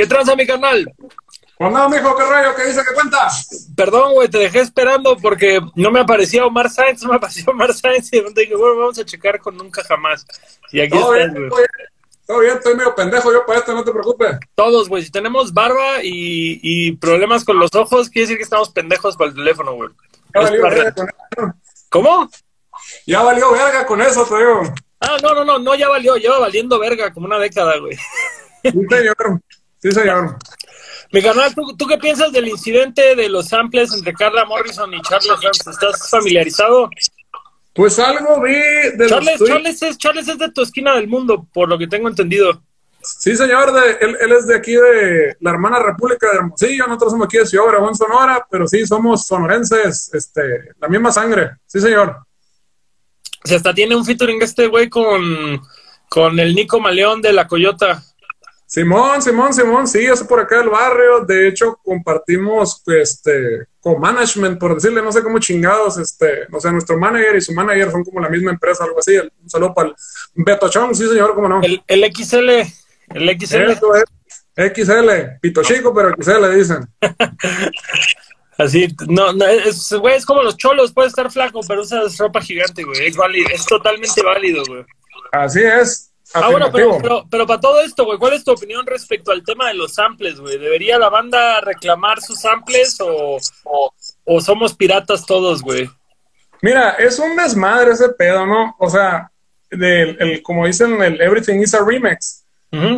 ¿Qué tranza, mi canal? Cuando mijo, qué rollo, qué dice, qué cuenta. Perdón, güey, te dejé esperando porque no me aparecía Omar Sáenz, no me apareció Omar Sáenz y dije, bueno, vamos a checar con nunca jamás. Y aquí Todo estás, bien, todo bien, todo bien, estoy medio pendejo yo para esto, no te preocupes. Todos, güey, si tenemos barba y, y problemas con los ojos, quiere decir que estamos pendejos para el teléfono, güey. Ya Es valió la verga red. con eso. ¿Cómo? Ya valió verga con eso, te digo. Ah, no, no, no, no, ya valió, lleva valiendo verga como una década, güey. Sí, señor. Sí, señor. Mi canal, ¿tú, ¿tú qué piensas del incidente de los samples entre Carla Morrison y Charles Dance? ¿Estás familiarizado? Pues algo vi de los Charles, tweets. Charles, es, Charles es de tu esquina del mundo, por lo que tengo entendido. Sí, señor, de, él, él es de aquí de la hermana República de Hermosillo, nosotros somos aquí de Ciudad Obregón, Sonora, pero sí, somos sonorenses, este, la misma sangre. Sí, señor. Sea, hasta tiene un featuring este güey con, con el Nico Maleón de La Coyota. Simón, Simón, Simón, sí, es por acá del barrio. De hecho, compartimos este co-management, por decirle, no sé cómo chingados, este, o sea, nuestro manager y su manager son como la misma empresa, algo así. Un saludo para el Beto Chong, sí, señor, cómo no. El, el XL, el XL. Eso es. XL, pito chico, pero XL dicen. Así, no, no, es, güey, es como los cholos, puede estar flaco, pero usas ropa gigante, güey. Es válido, es totalmente válido, güey. Así es. Ah, bueno, pero, pero, pero para todo esto, güey, ¿cuál es tu opinión respecto al tema de los samples, güey? ¿Debería la banda reclamar sus samples o, o, o somos piratas todos, güey? Mira, es un desmadre ese pedo, ¿no? O sea, del, el, como dicen, el Everything is a Remix.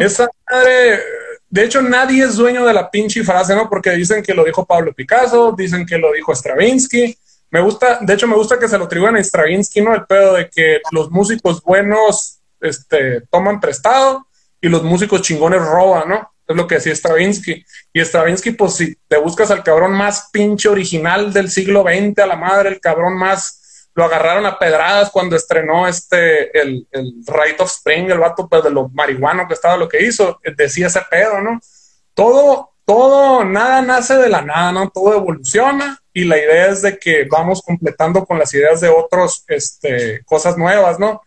Esa madre, de hecho, nadie es dueño de la pinche frase, ¿no? Porque dicen que lo dijo Pablo Picasso, dicen que lo dijo Stravinsky. Me gusta, de hecho, me gusta que se lo atribuyan a Stravinsky, ¿no? El pedo de que los músicos buenos este, toman prestado y los músicos chingones roban, ¿no? Es lo que decía Stravinsky. Y Stravinsky, pues si te buscas al cabrón más pinche original del siglo XX, a la madre, el cabrón más lo agarraron a pedradas cuando estrenó este, el, el Rite of Spring, el vato pues de lo marihuano que estaba lo que hizo, decía ese pedo, ¿no? Todo, todo, nada nace de la nada, ¿no? Todo evoluciona y la idea es de que vamos completando con las ideas de otros, este, cosas nuevas, ¿no?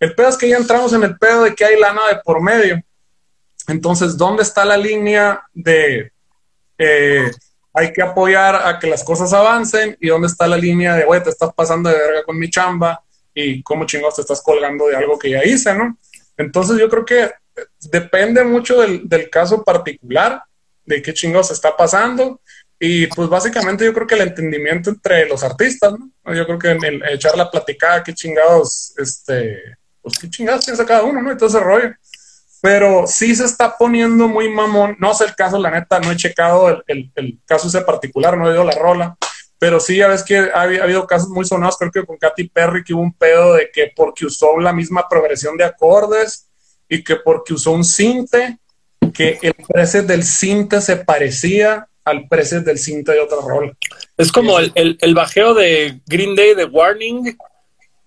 El pedo es que ya entramos en el pedo de que hay lana de por medio. Entonces, ¿dónde está la línea de eh, hay que apoyar a que las cosas avancen y dónde está la línea de, güey, te estás pasando de verga con mi chamba y cómo chingados te estás colgando de algo que ya hice, ¿no? Entonces yo creo que depende mucho del, del caso particular, de qué chingados está pasando y pues básicamente yo creo que el entendimiento entre los artistas, ¿no? Yo creo que en el echar la platicada, qué chingados, este, pues qué chingados piensa cada uno, ¿no? Y todo ese rollo pero sí se está poniendo muy mamón. No sé el caso, la neta, no he checado el, el, el caso ese particular, no he oído la rola, pero sí, ya ves que ha, ha habido casos muy sonados, creo que con Katy Perry, que hubo un pedo de que porque usó la misma progresión de acordes y que porque usó un cinte, que el precio del cinte se parecía al precio del cinte de otra rola. Es como el, el, el bajeo de Green Day de Warning.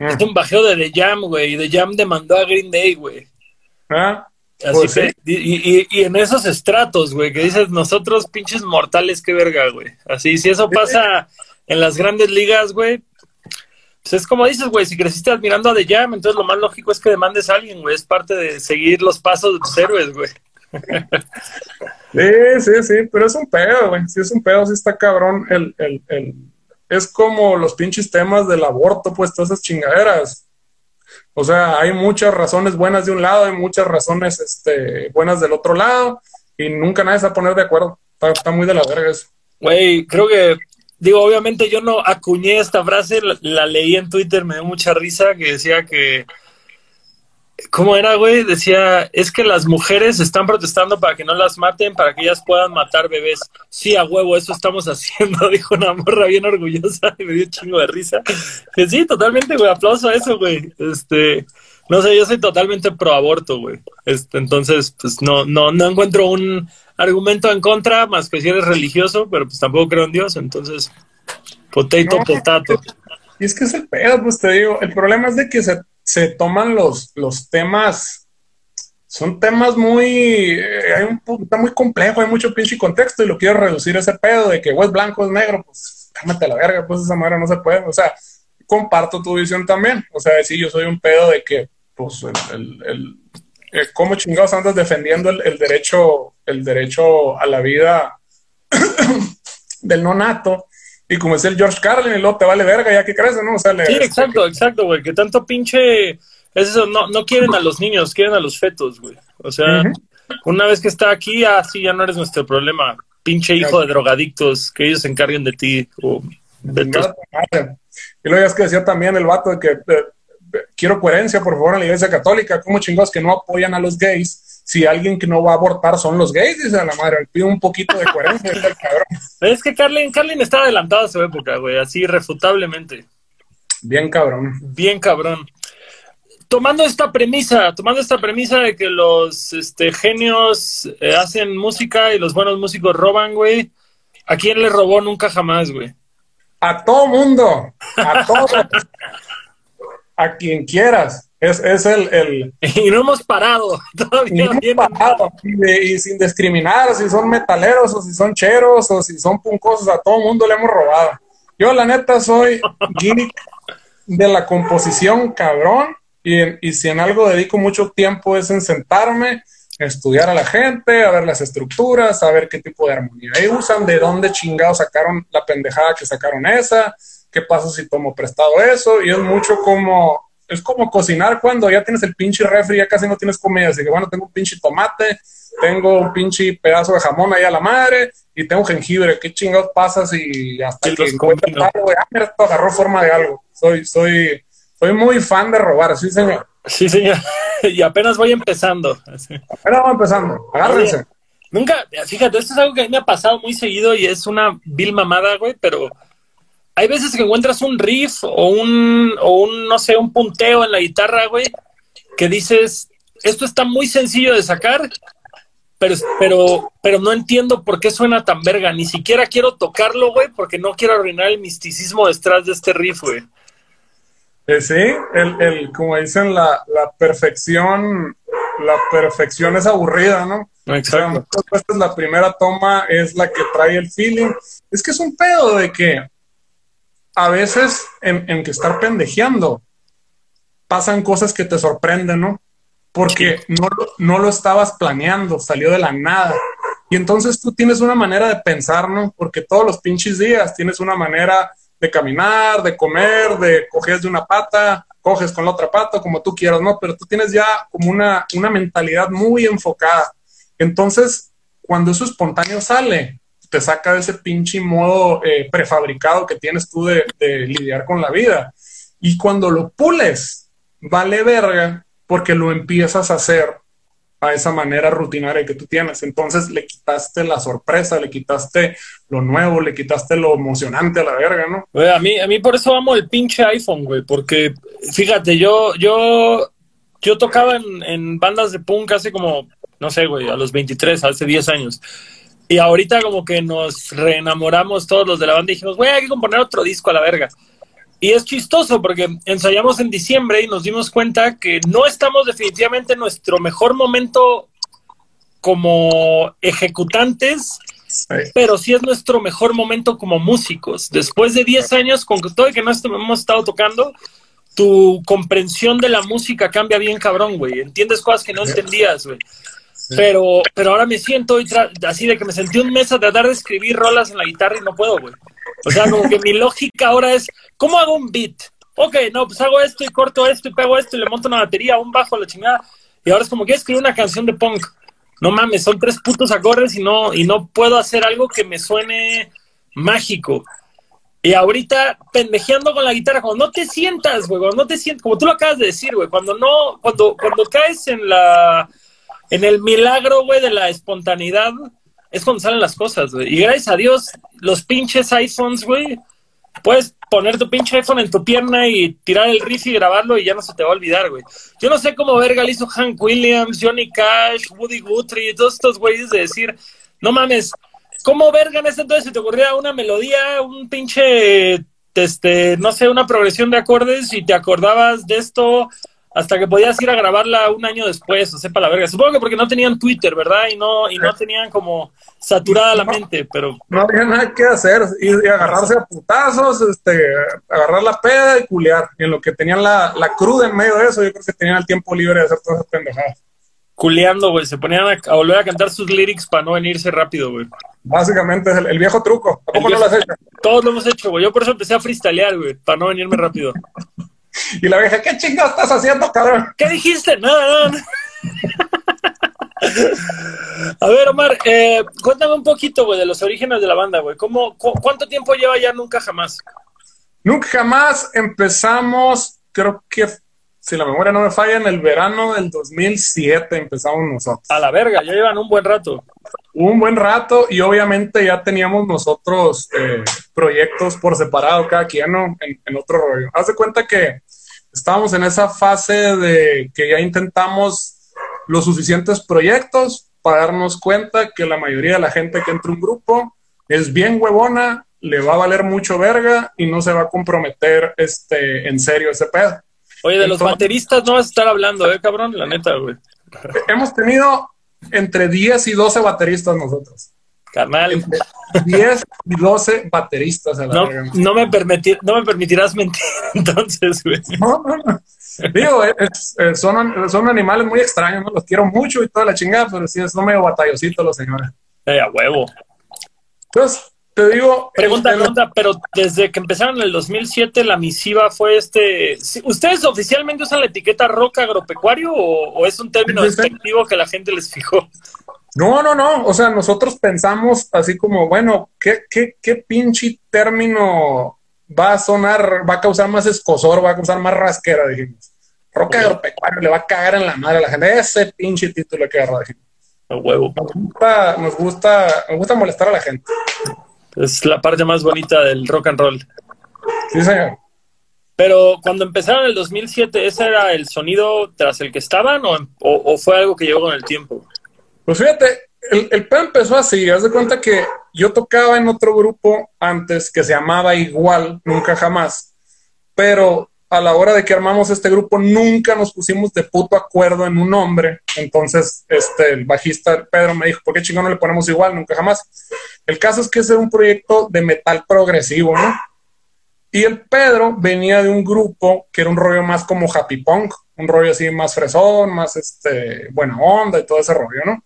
Es un bajeo de The Jam, güey. Y The Jam demandó a Green Day, güey. ¿Ah? Así Pues que, sí. y, y- y en esos estratos, güey, que dices, nosotros pinches mortales, qué verga, güey. Así, si eso pasa en las grandes ligas, güey, pues es como dices, güey, si creciste admirando a The Jam, entonces lo más lógico es que demandes a alguien, güey. Es parte de seguir los pasos de tus héroes, güey. Sí, sí, sí, pero es un pedo, güey. Sí, es un pedo, sí está cabrón. El, el, el... Es como los pinches temas del aborto, pues todas esas chingaderas. O sea, hay muchas razones buenas de un lado, hay muchas razones este, buenas del otro lado, y nunca nadie se va a poner de acuerdo. Está, muy de la verga eso. Güey, creo que, digo, obviamente yo no acuñé esta frase, la leí en Twitter, me dio mucha risa, que decía que, ¿cómo era, güey? Decía, es que las mujeres están protestando para que no las maten, para que ellas puedan matar bebés. Sí, a huevo, eso estamos haciendo, dijo una morra bien orgullosa y me dio un chingo de risa. Que sí, totalmente, güey, aplauso a eso, güey. Este, no sé, yo soy totalmente pro aborto, güey. Este, entonces, pues no, no, no encuentro un argumento en contra, más que si eres religioso, pero pues tampoco creo en Dios, entonces, potato, potato. Y es que es el pedo, pues te digo. El problema es de que se, se toman los, los temas. Son temas muy. eh, hay un, está muy complejo, hay mucho pinche contexto y lo quiero reducir ese pedo de que es blanco es negro. Pues cámate la verga, pues esa manera no se puede. O sea, comparto tu visión también. O sea, sí, yo soy un pedo de que, pues, el, el- el- eh, ¿cómo chingados andas defendiendo el, derecho, el derecho a la vida del no nato? Y como es el George Carlin, luego te vale verga ya que crece, ¿no? O sea, sí, exacto, exacto, güey, que tanto pinche... Es eso, no, no quieren a los niños, quieren a los fetos, güey. O sea, una vez que está aquí, así ah, ya no eres nuestro problema. Pinche hijo de drogadictos, que ellos se encarguen de ti. O de y luego ya es que decía también el vato de que eh, quiero coherencia, por favor, en la iglesia católica. ¿Cómo chingados que no apoyan a los gays? Si alguien que no va a abortar son los gays, dice a la madre, pido un poquito de coherencia. es, cabrón. es que Carlin, Carlin está adelantado a su época, güey, así refutablemente. Bien cabrón. Bien cabrón. Tomando esta premisa, tomando esta premisa de que los este, genios eh, hacen música y los buenos músicos roban, güey. ¿A quién le robó nunca jamás, güey? A todo mundo, a todo. a quien quieras. Es, es el, el, Y no hemos parado. Todavía no hemos parado. Y, sin discriminar si son metaleros o si son cheros o si son puncosos, a todo mundo le hemos robado. Yo, la neta, soy geek de la composición cabrón. Y, y si en algo dedico mucho tiempo es en sentarme, estudiar a la gente, a ver las estructuras, a ver qué tipo de armonía ahí usan, de dónde chingados sacaron la pendejada que sacaron esa, qué pasa si tomo prestado eso, y es mucho como, es como cocinar cuando ya tienes el pinche refri, ya casi no tienes comida, así que bueno, tengo un pinche tomate, tengo un pinche pedazo de jamón ahí a la madre, y tengo jengibre, qué chingados pasa si hasta que encuentras algo, ah, mira, esto agarró forma de algo, soy, soy, soy muy fan de robar, sí señor. Sí señor, y apenas voy empezando. Apenas voy empezando, agárrense. Nunca, fíjate, esto es algo que a mí me ha pasado muy seguido y es una vil mamada, güey, pero hay veces que encuentras un riff o un, o un, no sé, un punteo en la guitarra, güey, que dices, esto está muy sencillo de sacar, pero, pero, pero no entiendo por qué suena tan verga. Ni siquiera quiero tocarlo, güey, porque no quiero arruinar el misticismo detrás de este riff, güey. Eh, sí, el, el, como dicen, la, la perfección, la perfección es aburrida, ¿no? Exacto. la primera toma es la que trae el feeling. Es que es un pedo de que a veces en, que estar pendejeando pasan cosas que te sorprenden, ¿no? Porque no, no lo estabas planeando, salió de la nada. Y entonces tú tienes una manera de pensar, ¿no? Porque todos los pinches días tienes una manera de caminar, de comer, de coger de una pata, coges con la otra pata, como tú quieras, ¿no? Pero tú tienes ya como una, una mentalidad muy enfocada. Entonces, cuando eso espontáneo sale, te saca de ese pinche modo eh, prefabricado que tienes tú de, lidiar con la vida. Y cuando lo pules, vale verga porque lo empiezas a hacer a esa manera rutinaria que tú tienes. Entonces le quitaste la sorpresa, le quitaste lo nuevo, le quitaste lo emocionante a la verga, ¿no? a mí, a mí por eso amo el pinche iPhone, güey, porque fíjate, yo, yo, yo tocaba en, en bandas de punk hace como, no sé, güey, a los 23, hace 10 años. Y ahorita como que nos reenamoramos todos los de la banda y dijimos, güey, hay que componer otro disco a la verga. Y es chistoso porque ensayamos en diciembre y nos dimos cuenta que no estamos definitivamente en nuestro mejor momento como ejecutantes, pero sí es nuestro mejor momento como músicos. Después de 10 años, con todo el que no hemos estado tocando, tu comprensión de la música cambia bien cabrón, güey. Entiendes cosas que no entendías, güey. Pero, pero ahora me siento así de que me sentí un mes a tratar de escribir rolas en la guitarra y no puedo, güey. O sea, como que mi lógica ahora es, ¿cómo hago un beat? Ok, no, pues hago esto y corto esto y pego esto y le monto una batería, un bajo la chingada. Y ahora es como que escribir una canción de punk. No mames, son tres putos acordes y no, y no puedo hacer algo que me suene mágico. Y ahorita pendejeando con la guitarra, cuando no te sientas, güey, cuando no te sientas, como tú lo acabas de decir, güey, cuando no, cuando, cuando caes en la en el milagro, güey, de la espontaneidad, es cuando salen las cosas, güey. Y gracias a Dios, los pinches iPhones, güey, puedes poner tu pinche iPhone en tu pierna y tirar el riff y grabarlo y ya no se te va a olvidar, güey. Yo no sé cómo verga le hizo Hank Williams, Johnny Cash, Woody Guthrie, todos estos güeyes de decir, no mames, ¿cómo verga en ese entonces se te ocurría una melodía, un pinche, este, no sé, una progresión de acordes y te acordabas de esto hasta que podías ir a grabarla un año después, o sepa la verga. Supongo que porque no tenían Twitter, ¿verdad? Y no, y no tenían como saturada la mente, pero... No había nada que hacer, y, agarrarse a putazos, este, agarrar la peda y culear. Y en lo que tenían la, la cruda en medio de eso, yo creo que tenían el tiempo libre de hacer todas esas pendejadas. culeando, güey. Se ponían a, volver a cantar sus lyrics para no venirse rápido, güey. Básicamente es el, viejo truco. ¿A poco no lo has hecho? Todos lo hemos hecho, güey. Yo por eso empecé a freestylear, güey, para no venirme rápido. Y la vieja, ¿qué chingados estás haciendo, cabrón? ¿Qué dijiste? Nada, nada. A ver, Omar, eh, cuéntame un poquito, güey, de los orígenes de la banda, güey. ¿Cómo, ¿Cuánto tiempo lleva ya Nunca Jamás? Nunca Jamás empezamos, creo que, si la memoria no me falla, en el verano del 2007 empezamos nosotros. A la verga, ya llevan un buen rato. Un buen rato y obviamente ya teníamos nosotros eh, proyectos por separado, cada quien ¿no? en, en otro rollo. Haz de cuenta que estábamos en esa fase de que ya intentamos los suficientes proyectos para darnos cuenta que la mayoría de la gente que entra a un grupo es bien huevona, le va a valer mucho verga y no se va a comprometer este, en serio ese pedo. Oye, de los bateristas no vas a estar hablando, ¿eh, cabrón? La neta, güey. Hemos tenido entre 10 y 12 bateristas nosotros. Carnal. 10 y 12 bateristas. no, no, me permitir, no me permitirás mentir entonces, güey. No, no, no. Digo, son, son animales muy extraños, ¿no? Los quiero mucho y toda la chingada, pero sí, son medio batallositos los señores. Eh, a huevo. Entonces, te digo... Pregunta, este, pregunta, pero desde que empezaron en el 2007, la misiva fue este... ¿Ustedes oficialmente usan la etiqueta rock agropecuario o, es un término despectivo que la gente les fijó? No, no, no. O sea, nosotros pensamos así como, bueno, ¿qué, qué, qué pinche término va a sonar, va a causar más escosor, va a causar más rasquera, dijimos. Roca agropecuario le va a cagar en la madre a la gente. Ese pinche título que agarra, dijimos. A huevo. Nos gusta, nos gusta, nos gusta molestar a la gente. Es la parte más bonita del rock and roll. Sí, señor. Pero cuando empezaron en el 2007, ¿ese era el sonido tras el que estaban o, o fue algo que llegó con el tiempo? Pues fíjate, el, el empezó así, haz de cuenta que yo tocaba en otro grupo antes que se llamaba igual, nunca jamás, pero a la hora de que armamos este grupo nunca nos pusimos de puto acuerdo en un nombre, entonces este, el bajista Pedro me dijo, ¿por qué chingón no le ponemos igual, nunca jamás? El caso es que ese es un proyecto de metal progresivo, ¿no? Y el Pedro venía de un grupo que era un rollo más como happy punk, un rollo así más fresón, más este, buena onda y todo ese rollo, ¿no?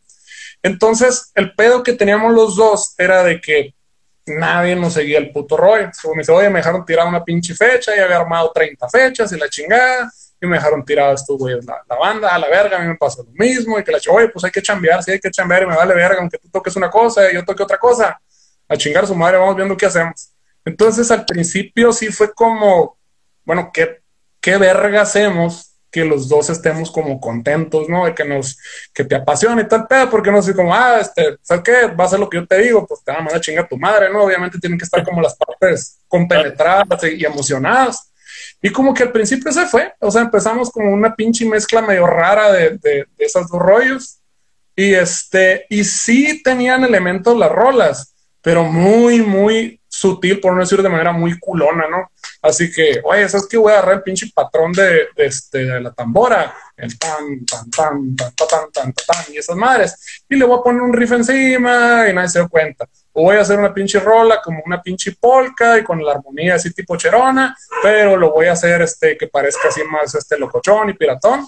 Entonces, el pedo que teníamos los dos era de que nadie nos seguía el puto rollo. me dice, oye, me dejaron tirar una pinche fecha y había armado 30 fechas y la chingada. Y me dejaron tirado estos güeyes, la, banda, a la verga, a mí me pasó lo mismo. Y que la oye, pues hay que chambear, sí hay que chambear y me vale verga, aunque tú toques una cosa y yo toque otra cosa. A chingar su madre, vamos viendo qué hacemos. Entonces, al principio sí fue como, bueno, ¿qué, qué verga hacemos? Que los dos estemos como contentos, ¿no? De que nos, que te apasione y tal pedo, porque no sé como, ah, este, ¿sabes qué? Va a ser lo que yo te digo, pues te va a mandar chinga tu madre, ¿no? Obviamente tienen que estar como las partes compenetradas y emocionadas. Y como que al principio se fue, o sea, empezamos como una pinche mezcla medio rara de, de, esos dos rollos. Y este, y sí tenían elementos las rolas, pero muy, muy sutil, por no decir de manera muy culona, ¿no? Así que, oye, ¿sabes qué? Voy a agarrar el pinche patrón de, este, de la tambora, el tan, tan, tan, tan, tan, tan, tan, tan, y esas madres, y le voy a poner un riff encima y nadie se da cuenta. O voy a hacer una pinche rola como una pinche polka y con la armonía así tipo cherona, pero lo voy a hacer este que parezca así más este locochón y piratón.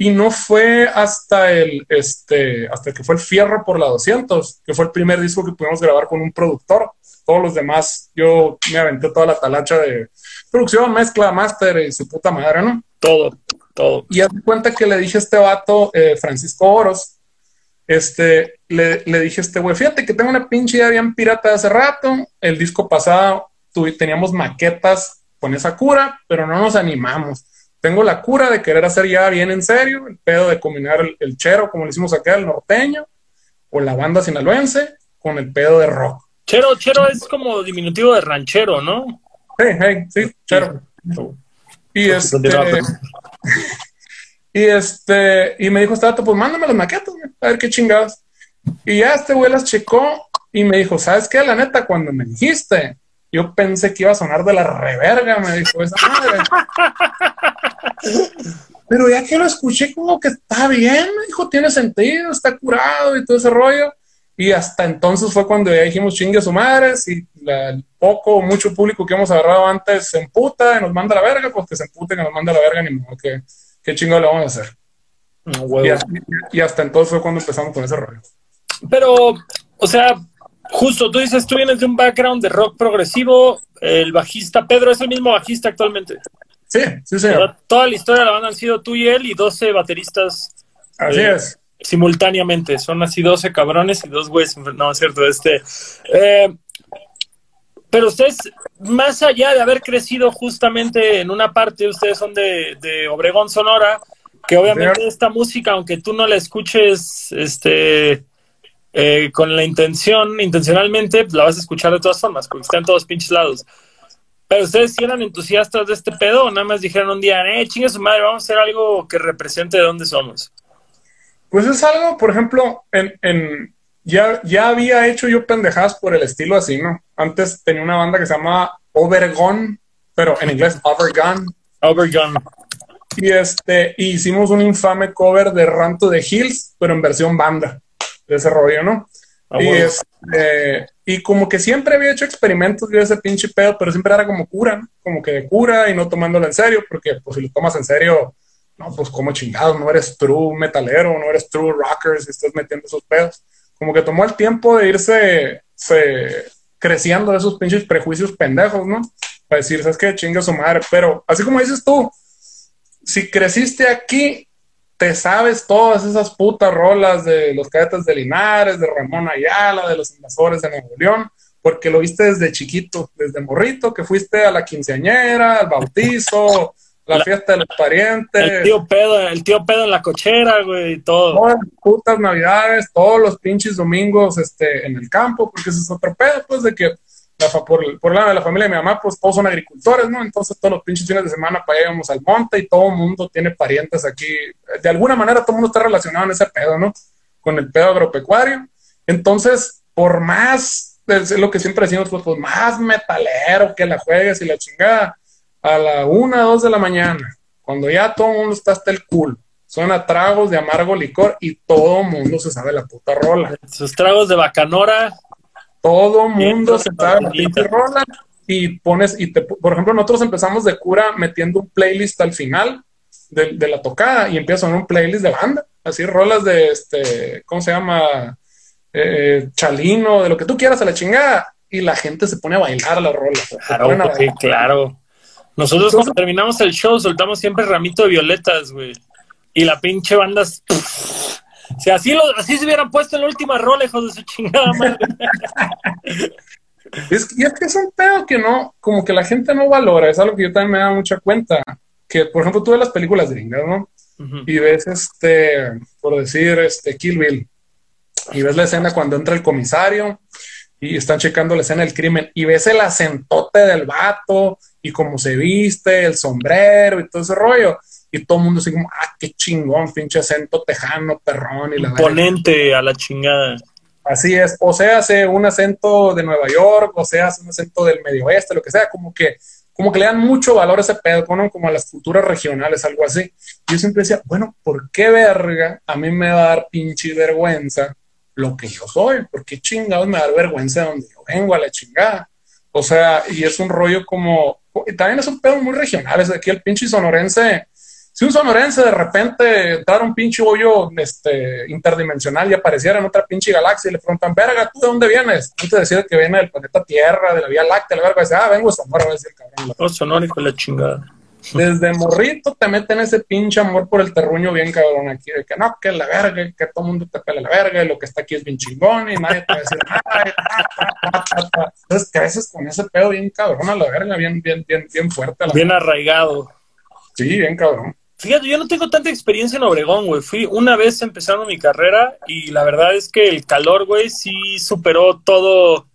Y no fue hasta el, este, hasta que fue el Fierro por la 200, que fue el primer disco que pudimos grabar con un productor todos los demás, yo me aventé toda la talacha de producción, mezcla, máster y su puta madre, ¿no? Todo, todo. Y haz cuenta que le dije a este vato, eh, Francisco Oros, este, le, le dije a este güey, fíjate que tengo una pinche idea bien pirata de hace rato, el disco pasado teníamos maquetas con esa cura, pero no nos animamos. Tengo la cura de querer hacer ya bien en serio, el pedo de combinar el, chero, como le hicimos acá, el norteño, o la banda sinaloense, con el pedo de rock. Chero, chero es como diminutivo de ranchero, ¿no? Sí, sí, chero. Y este, y este, y me dijo este pues mándame las maquetas, a ver qué chingadas. Y ya este güey las checó y me dijo, ¿sabes qué? La neta, cuando me dijiste, yo pensé que iba a sonar de la reverga, me dijo esa madre. Pero ya que lo escuché, como que está bien, me dijo, tiene sentido, está curado y todo ese rollo. Y hasta entonces fue cuando ya dijimos chingue su madre, si el poco o mucho público que hemos agarrado antes se emputa y nos manda la verga, pues que se empute y nos manda la verga, ni modo, que qué chingo le vamos a hacer. y, hasta entonces fue cuando empezamos con ese rollo. Pero, o sea, justo, tú dices, tú vienes de un background de rock progresivo, el bajista Pedro es el mismo bajista actualmente. Sí, sí, sí. Toda la historia de la banda han sido tú y él y 12 bateristas. Así eh, es. Simultáneamente, son así 12 cabrones y dos güeyes. No, es cierto, este. Eh, pero ustedes, más allá de haber crecido justamente en una parte, ustedes son de, de Obregón, Sonora, que obviamente esta música, aunque tú no la escuches este, eh, con la intención, intencionalmente, pues la vas a escuchar de todas formas, porque está en todos pinches lados. Pero ustedes si eran entusiastas de este pedo o nada más dijeron un día, eh, chingue su madre, vamos a hacer algo que represente de dónde somos. Pues es algo, por ejemplo, en, en ya, ya había hecho yo pendejadas por el estilo así, ¿no? Antes tenía una banda que se llama Overgone, pero en inglés Overgone. Overgone. Y este, hicimos un infame cover de Ranto de Hills, pero en versión banda, de ese rollo, ¿no? Ah, y, este, y como que siempre había hecho experimentos de ese pinche pedo, pero siempre era como cura, como que de cura y no tomándolo en serio, porque pues si lo tomas en serio, no, pues como chingado, no eres true metalero, no eres true rocker si estás metiendo esos pedos. Como que tomó el tiempo de irse creciendo de esos pinches prejuicios pendejos, ¿no? Para decir, ¿sabes qué? Chinga su madre. Pero así como dices tú, si creciste aquí, te sabes todas esas putas rolas de los cadetes de Linares, de Ramón Ayala, de los invasores de Nuevo León, porque lo viste desde chiquito, desde morrito, que fuiste a la quinceañera, al bautizo, la, fiesta de los parientes. El tío pedo, el tío pedo en la cochera, güey, todo. Todas las putas navidades, todos los pinches domingos este, en el campo, porque ese es otro pedo, pues, de que por, por lado de la familia de mi mamá, pues todos son agricultores, ¿no? Entonces todos los pinches fines de semana para allá íbamos al monte y todo el mundo tiene parientes aquí. De alguna manera todo el mundo está relacionado en ese pedo, ¿no? Con el pedo agropecuario. Entonces, por más, es lo que siempre decimos, pues, pues más metalero que la juegues y la chingada, a la una, dos de la mañana, cuando ya todo el mundo está hasta el culo, suena tragos de amargo licor y todo el mundo se sabe la puta rola. Sus tragos de bacanora todo mundo se la rola y pones, y te, por ejemplo, nosotros empezamos de cura metiendo un playlist al final de, la tocada y empieza un playlist de banda, así rolas de este, ¿cómo se llama? Eh, chalino, de lo que tú quieras a la chingada, y la gente se pone a bailar la rola. Claro, claro. Nosotros cuando terminamos el show soltamos siempre ramito de violetas, güey. Y la pinche banda si así, lo, así se hubieran puesto en la última rola, hijos de su chingada madre. es, y es que es un pedo que no, como que la gente no valora, es algo que yo también me da mucha cuenta. Que, por ejemplo, tú ves las películas gringas, ¿no? Y ves, este, por decir, este, Kill Bill. Y ves la escena cuando entra el comisario y están checando la escena del crimen y ves el acentote del vato y cómo se viste, el sombrero y todo ese rollo y todo el mundo así como, ah, qué chingón, pinche acento tejano, perrón y la Imponente a la chingada. Así es, o sea, hace un acento de Nueva York, o sea, hace un acento del medio oeste, lo que sea, como que, como que le dan mucho valor a ese pedo, como a las culturas regionales, algo así. yo siempre decía, bueno, ¿por qué verga a mí me va a dar pinche vergüenza lo que yo soy? ¿Por qué chingados me va a dar vergüenza de donde yo vengo a la chingada? O sea, y es un rollo como, también es un pedo muy regional, es aquí el pinche sonorense si un sonorense de repente entrara un pinche hoyo este, interdimensional y apareciera en otra pinche galaxia y le preguntan, verga, ¿tú de dónde vienes? Antes de decir que viene del planeta Tierra, de la Vía Láctea, la verga, dice, ah, vengo de Sonora, va a decir cabrón. Oh, Sonora, hijo la chingada. Desde morrito te meten ese pinche amor por el terruño bien cabrón aquí, de que no, que la verga, que todo el mundo te pele la verga, y lo que está aquí es bien chingón, y nadie te va a decir nada. Entonces creces con ese pedo bien cabrón a la verga, bien, bien, bien, bien fuerte. bien arraigado. Sí, bien cabrón. Fíjate, yo no tengo tanta experiencia en Obregón, güey. Fui una vez empezando mi carrera y la verdad es que el calor, güey, sí superó todo,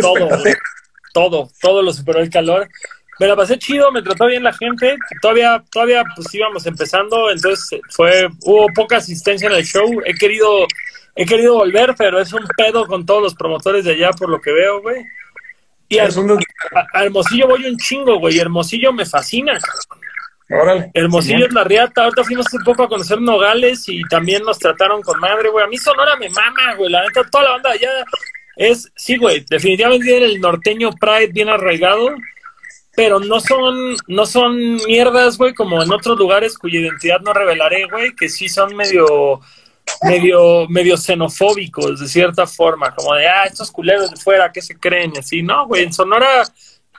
todo, todo, todo lo superó el calor. Me la pasé chido, me trató bien la gente. Todavía, todavía, pues íbamos empezando, entonces fue, hubo poca asistencia en el show. He querido, he querido volver, pero es un pedo con todos los promotores de allá, por lo que veo, güey. Y al, a, Hermosillo voy un chingo, güey. Hermosillo me fascina, Hermosillo es la riata. Ahorita fuimos un poco a conocer Nogales y también nos trataron con madre, güey. A mí Sonora me mama, güey. La neta, toda la banda allá es, sí, güey. Definitivamente tiene el norteño Pride bien arraigado. pero no son, no son mierdas, güey, como en otros lugares cuya identidad no revelaré, güey, que sí son medio, medio, medio xenofóbicos de cierta forma, como de, ah, estos culeros de fuera, ¿qué se creen? Y así, no, güey, en Sonora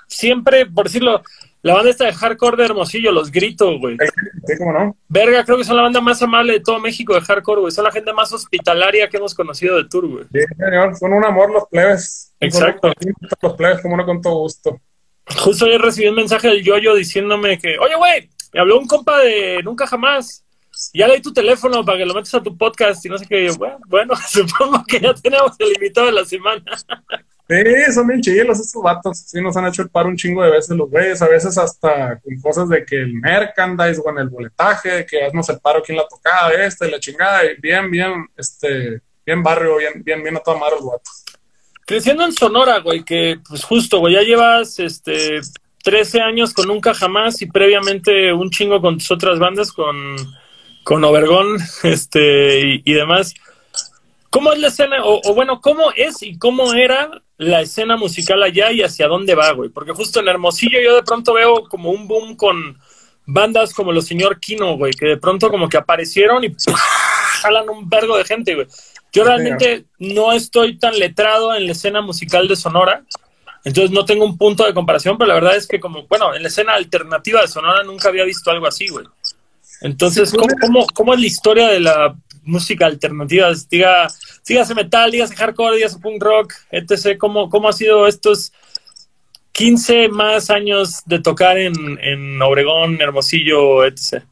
siempre, por decirlo, la banda esta de hardcore de Hermosillo, los gritos, güey. Sí, cómo no. Verga, creo que son la banda más amable de todo México de hardcore, güey. Son la gente más hospitalaria que hemos conocido de tour, güey. Sí, señor, son un amor los plebes. Exacto. Los plebes, como no, con todo gusto. Justo ayer recibí un mensaje del Yoyo diciéndome que, oye, güey, me habló un compa de Nunca Jamás. Ya leí tu teléfono para que lo metas a tu podcast y no sé qué. Bueno, bueno supongo que ya tenemos el limitado de la semana. Sí, son bien chilos estos vatos. Sí, nos han hecho el paro un chingo de veces los güeyes. A veces hasta con cosas de que el merchandise en el boletaje, que haznos el paro aquí en la tocada de este, la chingada. Y bien, bien, este, bien barrio, bien, bien, bien a toda los vatos. Creciendo en Sonora, güey, que pues justo, güey, ya llevas este 13 años con Nunca Jamás y previamente un chingo con tus otras bandas, con, con Obergón, este, y, y demás. ¿Cómo es la escena? O, o, bueno, ¿cómo es y cómo era la escena musical allá y hacia dónde va, güey? Porque justo en Hermosillo yo de pronto veo como un boom con bandas como los señor Kino, güey, que de pronto como que aparecieron y ¡pah! jalan un vergo de gente, güey. Yo realmente no estoy tan letrado en la escena musical de Sonora, entonces no tengo un punto de comparación, pero la verdad es que como, bueno, en la escena alternativa de Sonora nunca había visto algo así, güey. Entonces, ¿cómo, cómo, cómo es la historia de la música alternativa? Diga, dígase metal, dígase hardcore, dígase punk rock, etc. ¿Cómo, cómo ha sido estos 15 más años de tocar en, en Obregón, Hermosillo, etc.?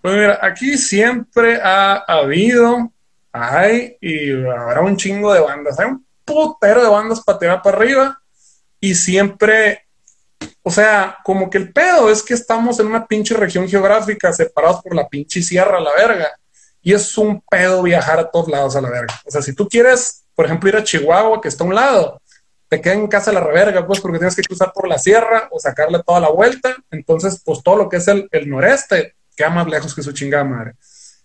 Pues mira, aquí siempre ha habido, hay y habrá un chingo de bandas. Hay un putero de bandas para tirar para arriba y siempre o sea, como que el pedo es que estamos en una pinche región geográfica separados por la pinche sierra la verga. Y es un pedo viajar a todos lados a la verga. O sea, si tú quieres, por ejemplo, ir a Chihuahua, que está a un lado, te queda en casa la reverga, pues, porque tienes que cruzar por la sierra o sacarle toda la vuelta. Entonces, pues todo lo que es el, el noreste queda más lejos que su chingada madre.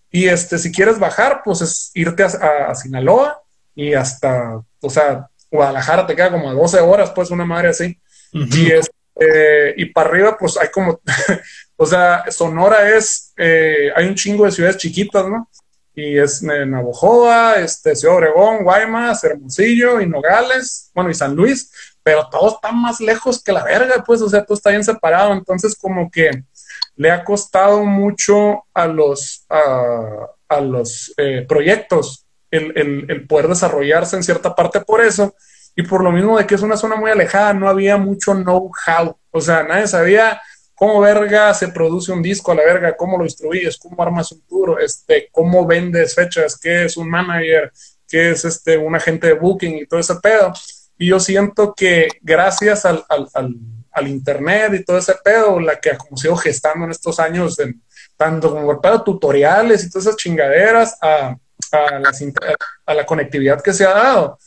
Y este, si quieres bajar, pues es irte a, a, a Sinaloa y hasta, o sea, Guadalajara te queda como a 12 horas, pues, una madre así. Uh -huh. Y es eh, y para arriba, pues hay como, o sea, Sonora es, eh, hay un chingo de ciudades chiquitas, ¿no? Y es Navojoa, este, Ciudad Obregón, Guaymas, Hermosillo y Nogales, bueno, y San Luis, pero todo está más lejos que la verga, pues, o sea, todo está bien separado, entonces como que le ha costado mucho a los, a, a los eh, proyectos el, el, el poder desarrollarse en cierta parte por eso, y por lo mismo de que es una zona muy alejada, no había mucho know-how. O sea, nadie sabía cómo verga se produce un disco a la verga, cómo lo distribuyes, cómo armas un tour, este, cómo vendes fechas, qué es un manager, qué es este, un agente de booking y todo ese pedo. Y yo siento que gracias al, al, al, al internet y todo ese pedo, la que ha como sido gestando en estos años, en, tanto como el pedo tutoriales y todas esas chingaderas, a, a, las, a la conectividad que se ha dado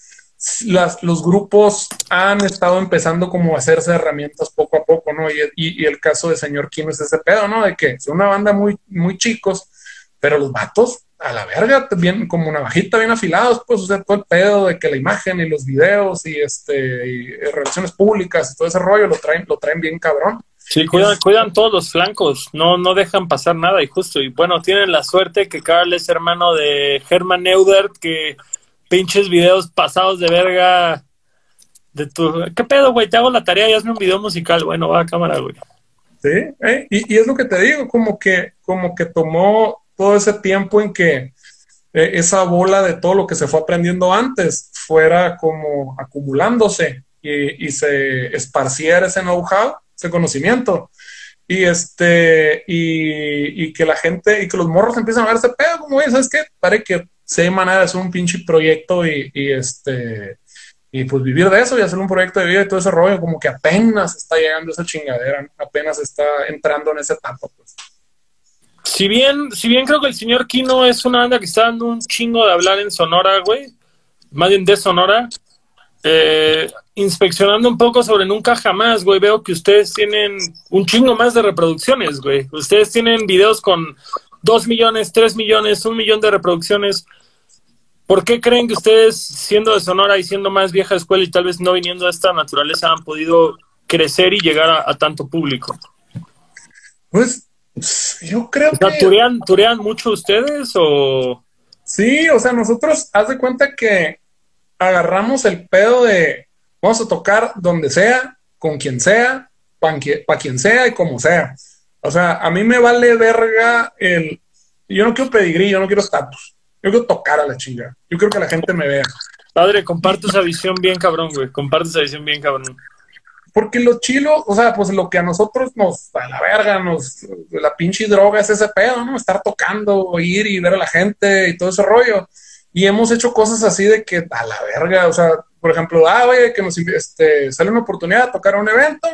las, los grupos han estado empezando como a hacerse herramientas poco a poco, ¿no? Y, y, y, el caso de Señor Kino es ese pedo, ¿no? De que es una banda muy, muy chicos, pero los vatos a la verga, bien, como una bajita bien afilados, pues, o sea, todo el pedo de que la imagen y los videos y este, y relaciones públicas y todo ese rollo lo traen, lo traen bien cabrón. Sí, cuidan, cuidan todos los flancos, no, no dejan pasar nada y justo, y bueno, tienen la suerte que Carl es hermano de Herman Neudert, que pinches videos pasados de verga de tu... ¿Qué pedo, güey? Te hago la tarea y hazme un video musical. Bueno, va a cámara, güey. Sí, ¿eh? y, y, es lo que te digo, como que, como que tomó todo ese tiempo en que eh, esa bola de todo lo que se fue aprendiendo antes fuera como acumulándose y, y se esparciera ese know-how, ese conocimiento. Y este, y, y, que la gente, y que los morros empiezan a ver ese pedo, como, ¿sabes qué? Parece que sé manera de hacer un pinche proyecto y, este y pues vivir de eso y hacer un proyecto de vida y todo ese rollo, como que apenas está llegando esa chingadera, apenas está entrando en esa etapa, pues. Si bien, si bien creo que el señor Kino es una banda que está dando un chingo de hablar en Sonora, güey, más bien de Sonora, eh, inspeccionando un poco sobre Nunca Jamás, güey, veo que ustedes tienen un chingo más de reproducciones, güey. Ustedes tienen videos con dos millones, tres millones, un millón de reproducciones. ¿Por qué creen que ustedes, siendo de Sonora y siendo más vieja escuela y tal vez no viniendo a esta naturaleza, han podido crecer y llegar a, tanto público? Pues yo creo o sea, ¿turean, ¿Turean mucho ustedes o...? Sí, o sea, nosotros, haz de cuenta que agarramos el pedo de vamos a tocar donde sea, con quien sea, para quien sea y como sea. O sea, a mí me vale verga el... Yo no quiero pedigrí, yo no quiero estatus. Yo quiero tocar a la chinga. Yo quiero que la gente me vea. Padre, comparte esa visión bien cabrón, güey. Comparte esa visión bien cabrón. Porque lo chilo, o sea, pues lo que a nosotros nos, a la verga, nos, la pinche droga es ese pedo, ¿no? Estar tocando, ir y ver a la gente y todo ese rollo. Y hemos hecho cosas así de que a la verga, o sea, por ejemplo, ah, oye, que nos este, sale una oportunidad de tocar un evento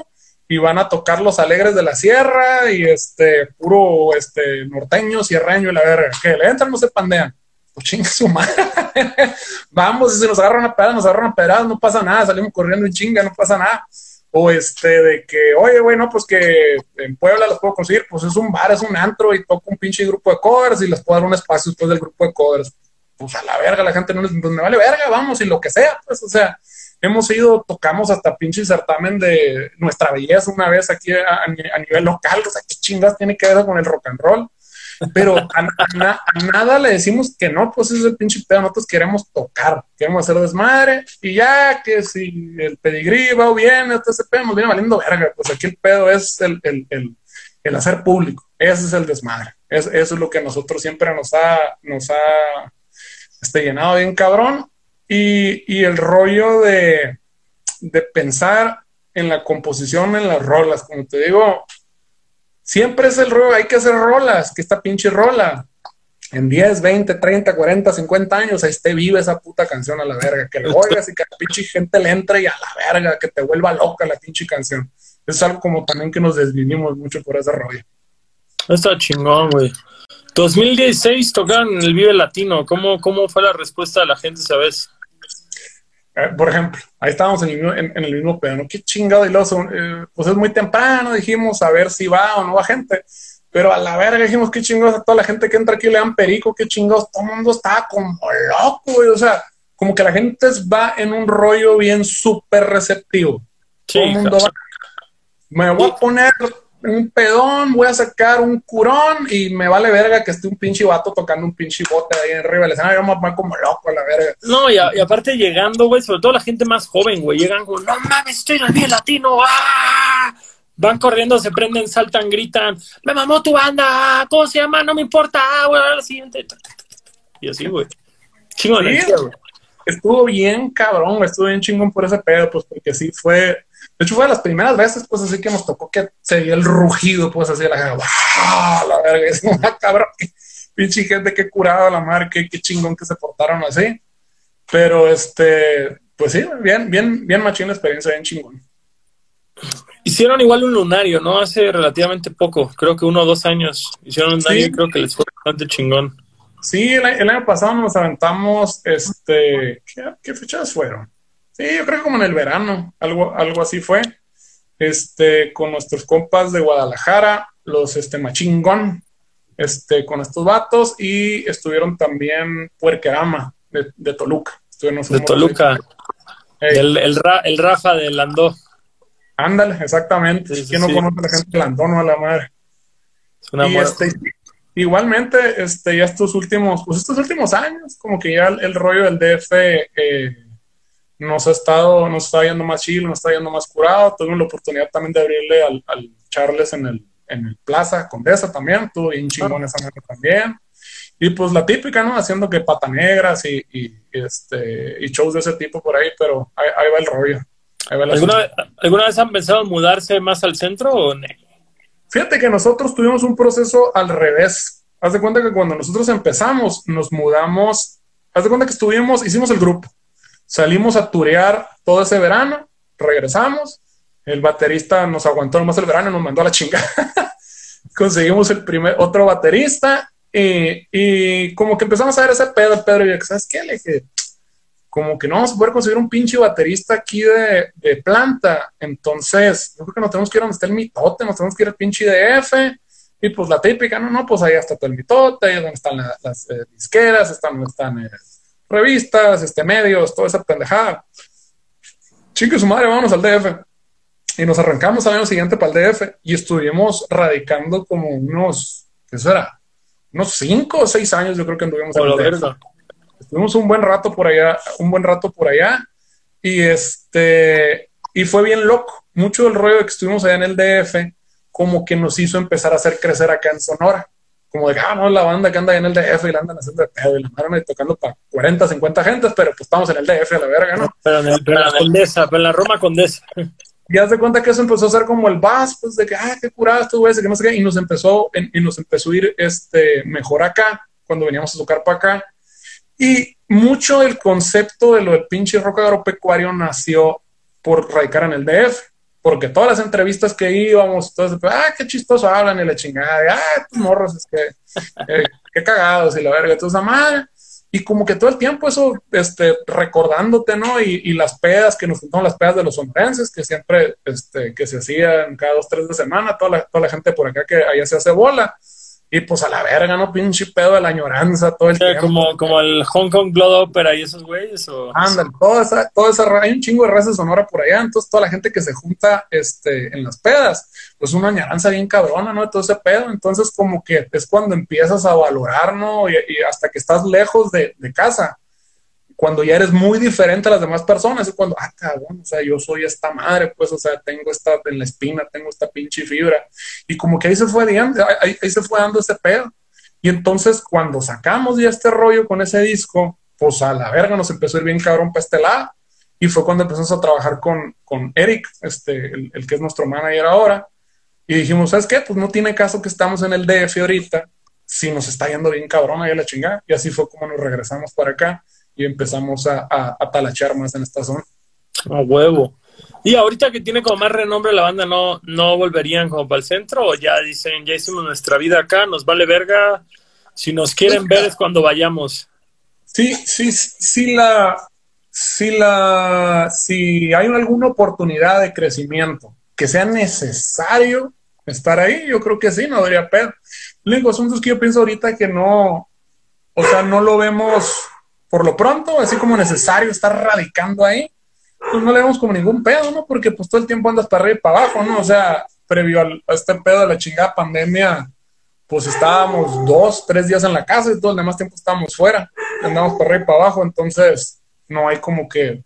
y van a tocar los alegres de la sierra y este, puro este, norteño, sierreño y la verga. Que le entran, no se pandean. Chinga su madre. Vamos, si se nos agarran a pedradas, nos agarran a pedradas, no pasa nada, salimos corriendo en chinga, no pasa nada. O este, de que, oye, bueno, pues que en Puebla los puedo conseguir, pues es un bar, es un antro y toco un pinche grupo de covers y les puedo dar un espacio después del grupo de covers pues a la verga, la gente no les, pues me vale verga, vamos, y lo que sea, pues, o sea, hemos ido, tocamos hasta pinche certamen de nuestra belleza una vez aquí a, nivel local, o sea, qué chingas tiene que ver con el rock and roll, pero a, nada le decimos que no, pues ese es el pinche pedo, nosotros queremos tocar, queremos hacer desmadre, y ya que si el pedigrí va bien, este ese pedo nos viene valiendo verga, pues aquí el pedo es el, el, el, hacer público, ese es el desmadre, eso es lo que nosotros siempre nos ha, nos ha esté llenado bien cabrón. Y, el rollo de, pensar en la composición, en las rolas, como te digo, siempre es el rollo, hay que hacer rolas, que esta pinche rola. En 10, 20, 30, 40, 50 años, esté viva esa puta canción a la verga, que le oigas y que la pinche gente le entre y a la verga, que te vuelva loca la pinche canción. Es algo como también que nos desvinimos mucho por ese rollo. Está chingón, güey. 2016 tocaron en el Vive Latino. ¿Cómo, ¿Cómo fue la respuesta de la gente esa vez? Eh, por ejemplo, ahí estábamos en el mismo, en, el mismo pedo, ¿no? Qué chingado y loso. Eh, pues es muy temprano, dijimos, a ver si va o no va gente. Pero a la verga dijimos, qué chingados a toda la gente que entra aquí le dan perico, qué chingados. Todo el mundo estaba como loco, güey. O sea, como que la gente va en un rollo bien súper receptivo. todo el mundo va. Me voy a poner un pedón, voy a sacar un curón y me vale verga que esté un pinche vato tocando un pinche bote ahí arriba del escenario. Yo me como loco a la verga. No, y, aparte llegando, güey, sobre todo la gente más joven, güey, llegan como, no mames, estoy en el latino, ¡ah! Van corriendo, se prenden, saltan, gritan, me mamó tu banda, ¿cómo se llama? No me importa, güey, a la siguiente. Y así, güey. Chingón, Estuvo bien cabrón, estuvo bien chingón por ese pedo, pues porque sí fue de hecho, fue de las primeras veces, pues así que nos tocó que se dio el rugido, pues así, la gente, La verga, es una cabrón, pinche gente que curado la mar, qué, chingón que se portaron así. Pero este, pues sí, bien, bien, bien machín la experiencia, bien chingón. Hicieron igual un lunario, ¿no? Hace relativamente poco, creo que uno o dos años. Hicieron un lunario y creo que les fue bastante chingón. Sí, el, año pasado nos aventamos, este, ¿qué fechas fueron? Sí, yo creo que como en el verano, algo, algo así fue. Este, con nuestros compas de Guadalajara, los este machingón, este, con estos vatos, y estuvieron también Puerquerama de, de Toluca. de Toluca. El, el, Rafa de Landó. Ándale, exactamente. ¿Quién no conoce a la gente de Landó, no a la madre? y este, igualmente, este, ya estos últimos, pues estos últimos años, como que ya el, rollo del DF eh, nos ha estado, nos está yendo más chill, nos está yendo más curado. Tuvimos la oportunidad también de abrirle al, Charles en el, en el Plaza Condesa también, tuvo bien chingón esa noche también. Y pues la típica, ¿no? Haciendo que pata negras y, este, y shows de ese tipo por ahí, pero ahí, va el rollo. ¿Alguna, vez han pensado en mudarse más al centro o no? Fíjate que nosotros tuvimos un proceso al revés. Haz de cuenta que cuando nosotros empezamos, nos mudamos. Haz de cuenta que estuvimos, hicimos el grupo Salimos a turear todo ese verano, regresamos, el baterista nos aguantó nomás el verano y nos mandó a la chingada. Conseguimos el primer, otro baterista y, como que empezamos a ver ese pedo, Pedro, y ¿sabes qué? Le dije, como que no vamos a poder conseguir un pinche baterista aquí de, planta. Entonces, yo creo que nos tenemos que ir a donde está el mitote, nos tenemos que ir al pinche DF. Y pues la típica, no, no, pues ahí está todo el mitote, ahí es donde están las, eh, disqueras, están están eh, revistas, este, medios, toda esa pendejada. Chique su madre, vámonos al DF. y nos arrancamos al año siguiente para el DF y estuvimos radicando como unos, ¿qué será? Unos cinco o seis años yo creo que anduvimos en el DF. Estuvimos un buen rato por allá, un buen rato por allá y este, y fue bien loco. Mucho del rollo de que estuvimos allá en el DF como que nos hizo empezar a hacer crecer acá en Sonora. Como de, ah, no, la banda que anda ahí en el DF y la andan haciendo de pedo y la andan tocando para 40, 50 gentes, pero pues estamos en el DF a la verga, ¿no? Pero en, la Condesa, pero en la Roma Condesa. Y haz de cuenta que eso empezó a ser como el bus, pues de que, ah, qué curado estuvo ese, que no sé qué, y nos empezó, y nos empezó a ir este, mejor acá, cuando veníamos a tocar para acá. Y mucho el concepto de lo del pinche rock agropecuario nació por radicar en el DF porque todas las entrevistas que íbamos, todos, ah, qué chistoso hablan y la chingada, ah, estos morros, es que, eh, qué cagados y la verga, entonces, madre. Y como que todo el tiempo eso, este, recordándote, ¿no? Y, y las pedas, que nos juntaron las pedas de los sombrenses, que siempre, este, que se hacían cada dos, tres de semana, toda la, toda la gente por acá que allá se hace bola. Y pues a la verga, ¿no? Pinche pedo de la añoranza todo el tiempo. Como, como el Hong Kong Blood Opera y esos güeyes. ¿o? Ándale, toda esa, toda esa, hay un chingo de raza sonora por allá. Entonces, toda la gente que se junta este, en las pedas, pues una añoranza bien cabrona, ¿no? De todo ese pedo. Entonces, como que es cuando empiezas a valorar, ¿no? Y, y hasta que estás lejos de, de casa cuando ya eres muy diferente a las demás personas, es cuando, ah, cabrón, o sea, yo soy esta madre, pues, o sea, tengo esta en la espina, tengo esta pinche fibra. Y como que ahí se fue dando, ahí, se fue dando ese pedo. Y entonces, cuando sacamos ya este rollo con ese disco, pues a la verga nos empezó a ir bien cabrón para este lado. Y fue cuando empezamos a trabajar con, con Eric, este, el, el que es nuestro manager ahora. Y dijimos, ¿sabes qué? Pues no tiene caso que estamos en el DF ahorita, si nos está yendo bien cabrón ahí a la chingada. Y así fue como nos regresamos para acá y empezamos a, a, talachar más en esta zona. A huevo. Y ahorita que tiene como más renombre la banda, ¿no, no volverían como para el centro? ¿O ya dicen, ya hicimos nuestra vida acá, nos vale verga? Si nos quieren ver es cuando vayamos. Sí, sí, sí la, sí la, si hay alguna oportunidad de crecimiento que sea necesario estar ahí, yo creo que sí, no debería pedo. El único asunto es que yo pienso ahorita que no, o sea, no lo vemos por lo pronto, así como necesario estar radicando ahí, pues no le vemos como ningún pedo, ¿no? Porque pues todo el tiempo andas para arriba y para abajo, ¿no? O sea, previo a este pedo de la chingada pandemia, pues estábamos dos, tres días en la casa y todo el demás tiempo estábamos fuera, andamos para arriba y para abajo, entonces no hay como que,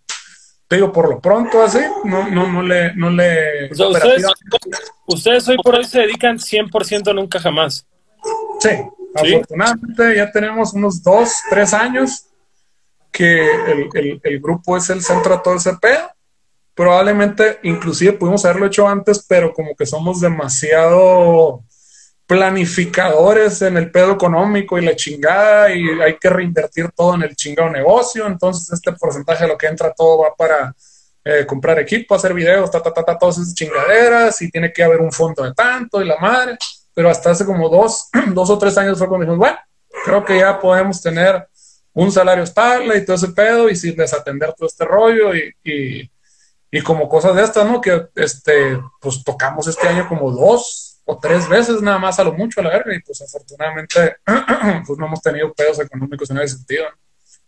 te digo, por lo pronto así, no, no, no le... No le ustedes, ustedes hoy por hoy se dedican 100% nunca jamás. Sí, sí, afortunadamente ya tenemos unos dos, tres años que el, el, grupo es el centro de todo ese pedo. Probablemente, inclusive pudimos haberlo hecho antes, pero como que somos demasiado planificadores en el pedo económico y la chingada y hay que reinvertir todo en el chingado negocio. Entonces, este porcentaje de lo que entra todo va para eh, comprar equipo, hacer videos, ta, ta, ta, ta, todas esas chingaderas y tiene que haber un fondo de tanto y la madre. Pero hasta hace como dos, dos o tres años fue cuando dijimos, bueno, creo que ya podemos tener un salario estable y todo ese pedo y sin desatender todo este rollo y, y, y, como cosas de estas, ¿no? Que este, pues tocamos este año como dos o tres veces nada más a lo mucho a la verga y pues afortunadamente pues no hemos tenido pedos económicos en ese sentido,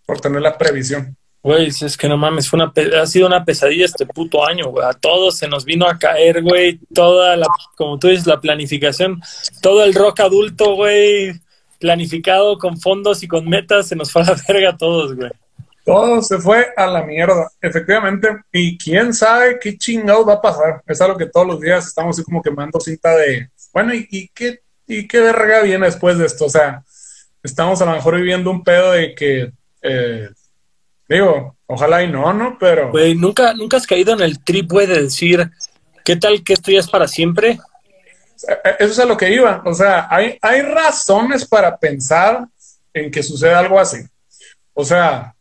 por tener la previsión. Güey, es que no mames, fue una ha sido una pesadilla este puto año, güey. A todos se nos vino a caer, güey, toda la, como tú dices, la planificación, todo el rock adulto, güey, planificado con fondos y con metas, se nos fue a la verga a todos, güey. Todo se fue a la mierda, efectivamente. Y quién sabe qué chingado va a pasar. Es algo que todos los días estamos así como quemando cinta de, bueno, ¿y, qué, y qué verga viene después de esto? O sea, estamos a lo mejor viviendo un pedo de que, eh, digo, ojalá y no, ¿no? Pero... Güey, ¿nunca, ¿nunca has caído en el trip, güey, de decir, ¿qué tal que esto ya es para siempre? Eso es a lo que iba. O sea, hay, hay razones para pensar en que suceda algo así. O sea,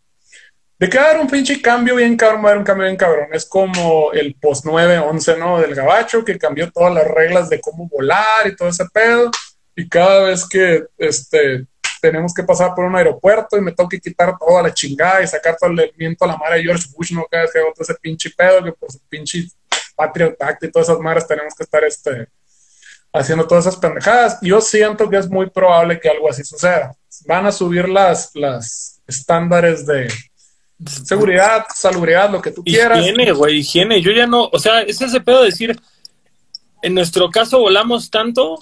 de que haber un pinche cambio bien cabrón, haber un cambio bien cabrón. Es como el post 9-11, ¿no? Del gabacho, que cambió todas las reglas de cómo volar y todo ese pedo. Y cada vez que este, tenemos que pasar por un aeropuerto y me tengo que quitar toda la chingada y sacar todo el viento a la madre de George Bush, ¿no? Cada vez que hago todo ese pinche pedo, que por su pinche Patriot Act y todas esas madres tenemos que estar este, haciendo todas esas pendejadas. Yo siento que es muy probable que algo así suceda. Van a subir las, las estándares de, seguridad, salubridad, lo que tú quieras. Higiene, güey, higiene. Yo ya no, o sea, es ese pedo de decir, en nuestro caso volamos tanto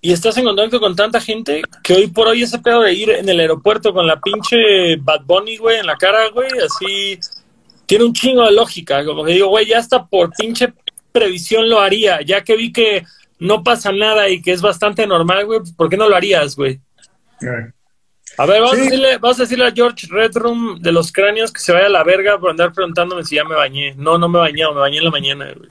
y estás en contacto con tanta gente que hoy por hoy ese pedo de ir en el aeropuerto con la pinche Bad Bunny, güey, en la cara, güey, así tiene un chingo de lógica. Como que digo, güey, ya hasta por pinche previsión lo haría. Ya que vi que no pasa nada y que es bastante normal, güey, ¿por qué no lo harías, güey? A ver, vamos, a decirle, vamos a decirle a George Redroom de los cráneos que se vaya a la verga por andar preguntándome si ya me bañé. No, no me bañé, me bañé en la mañana, güey.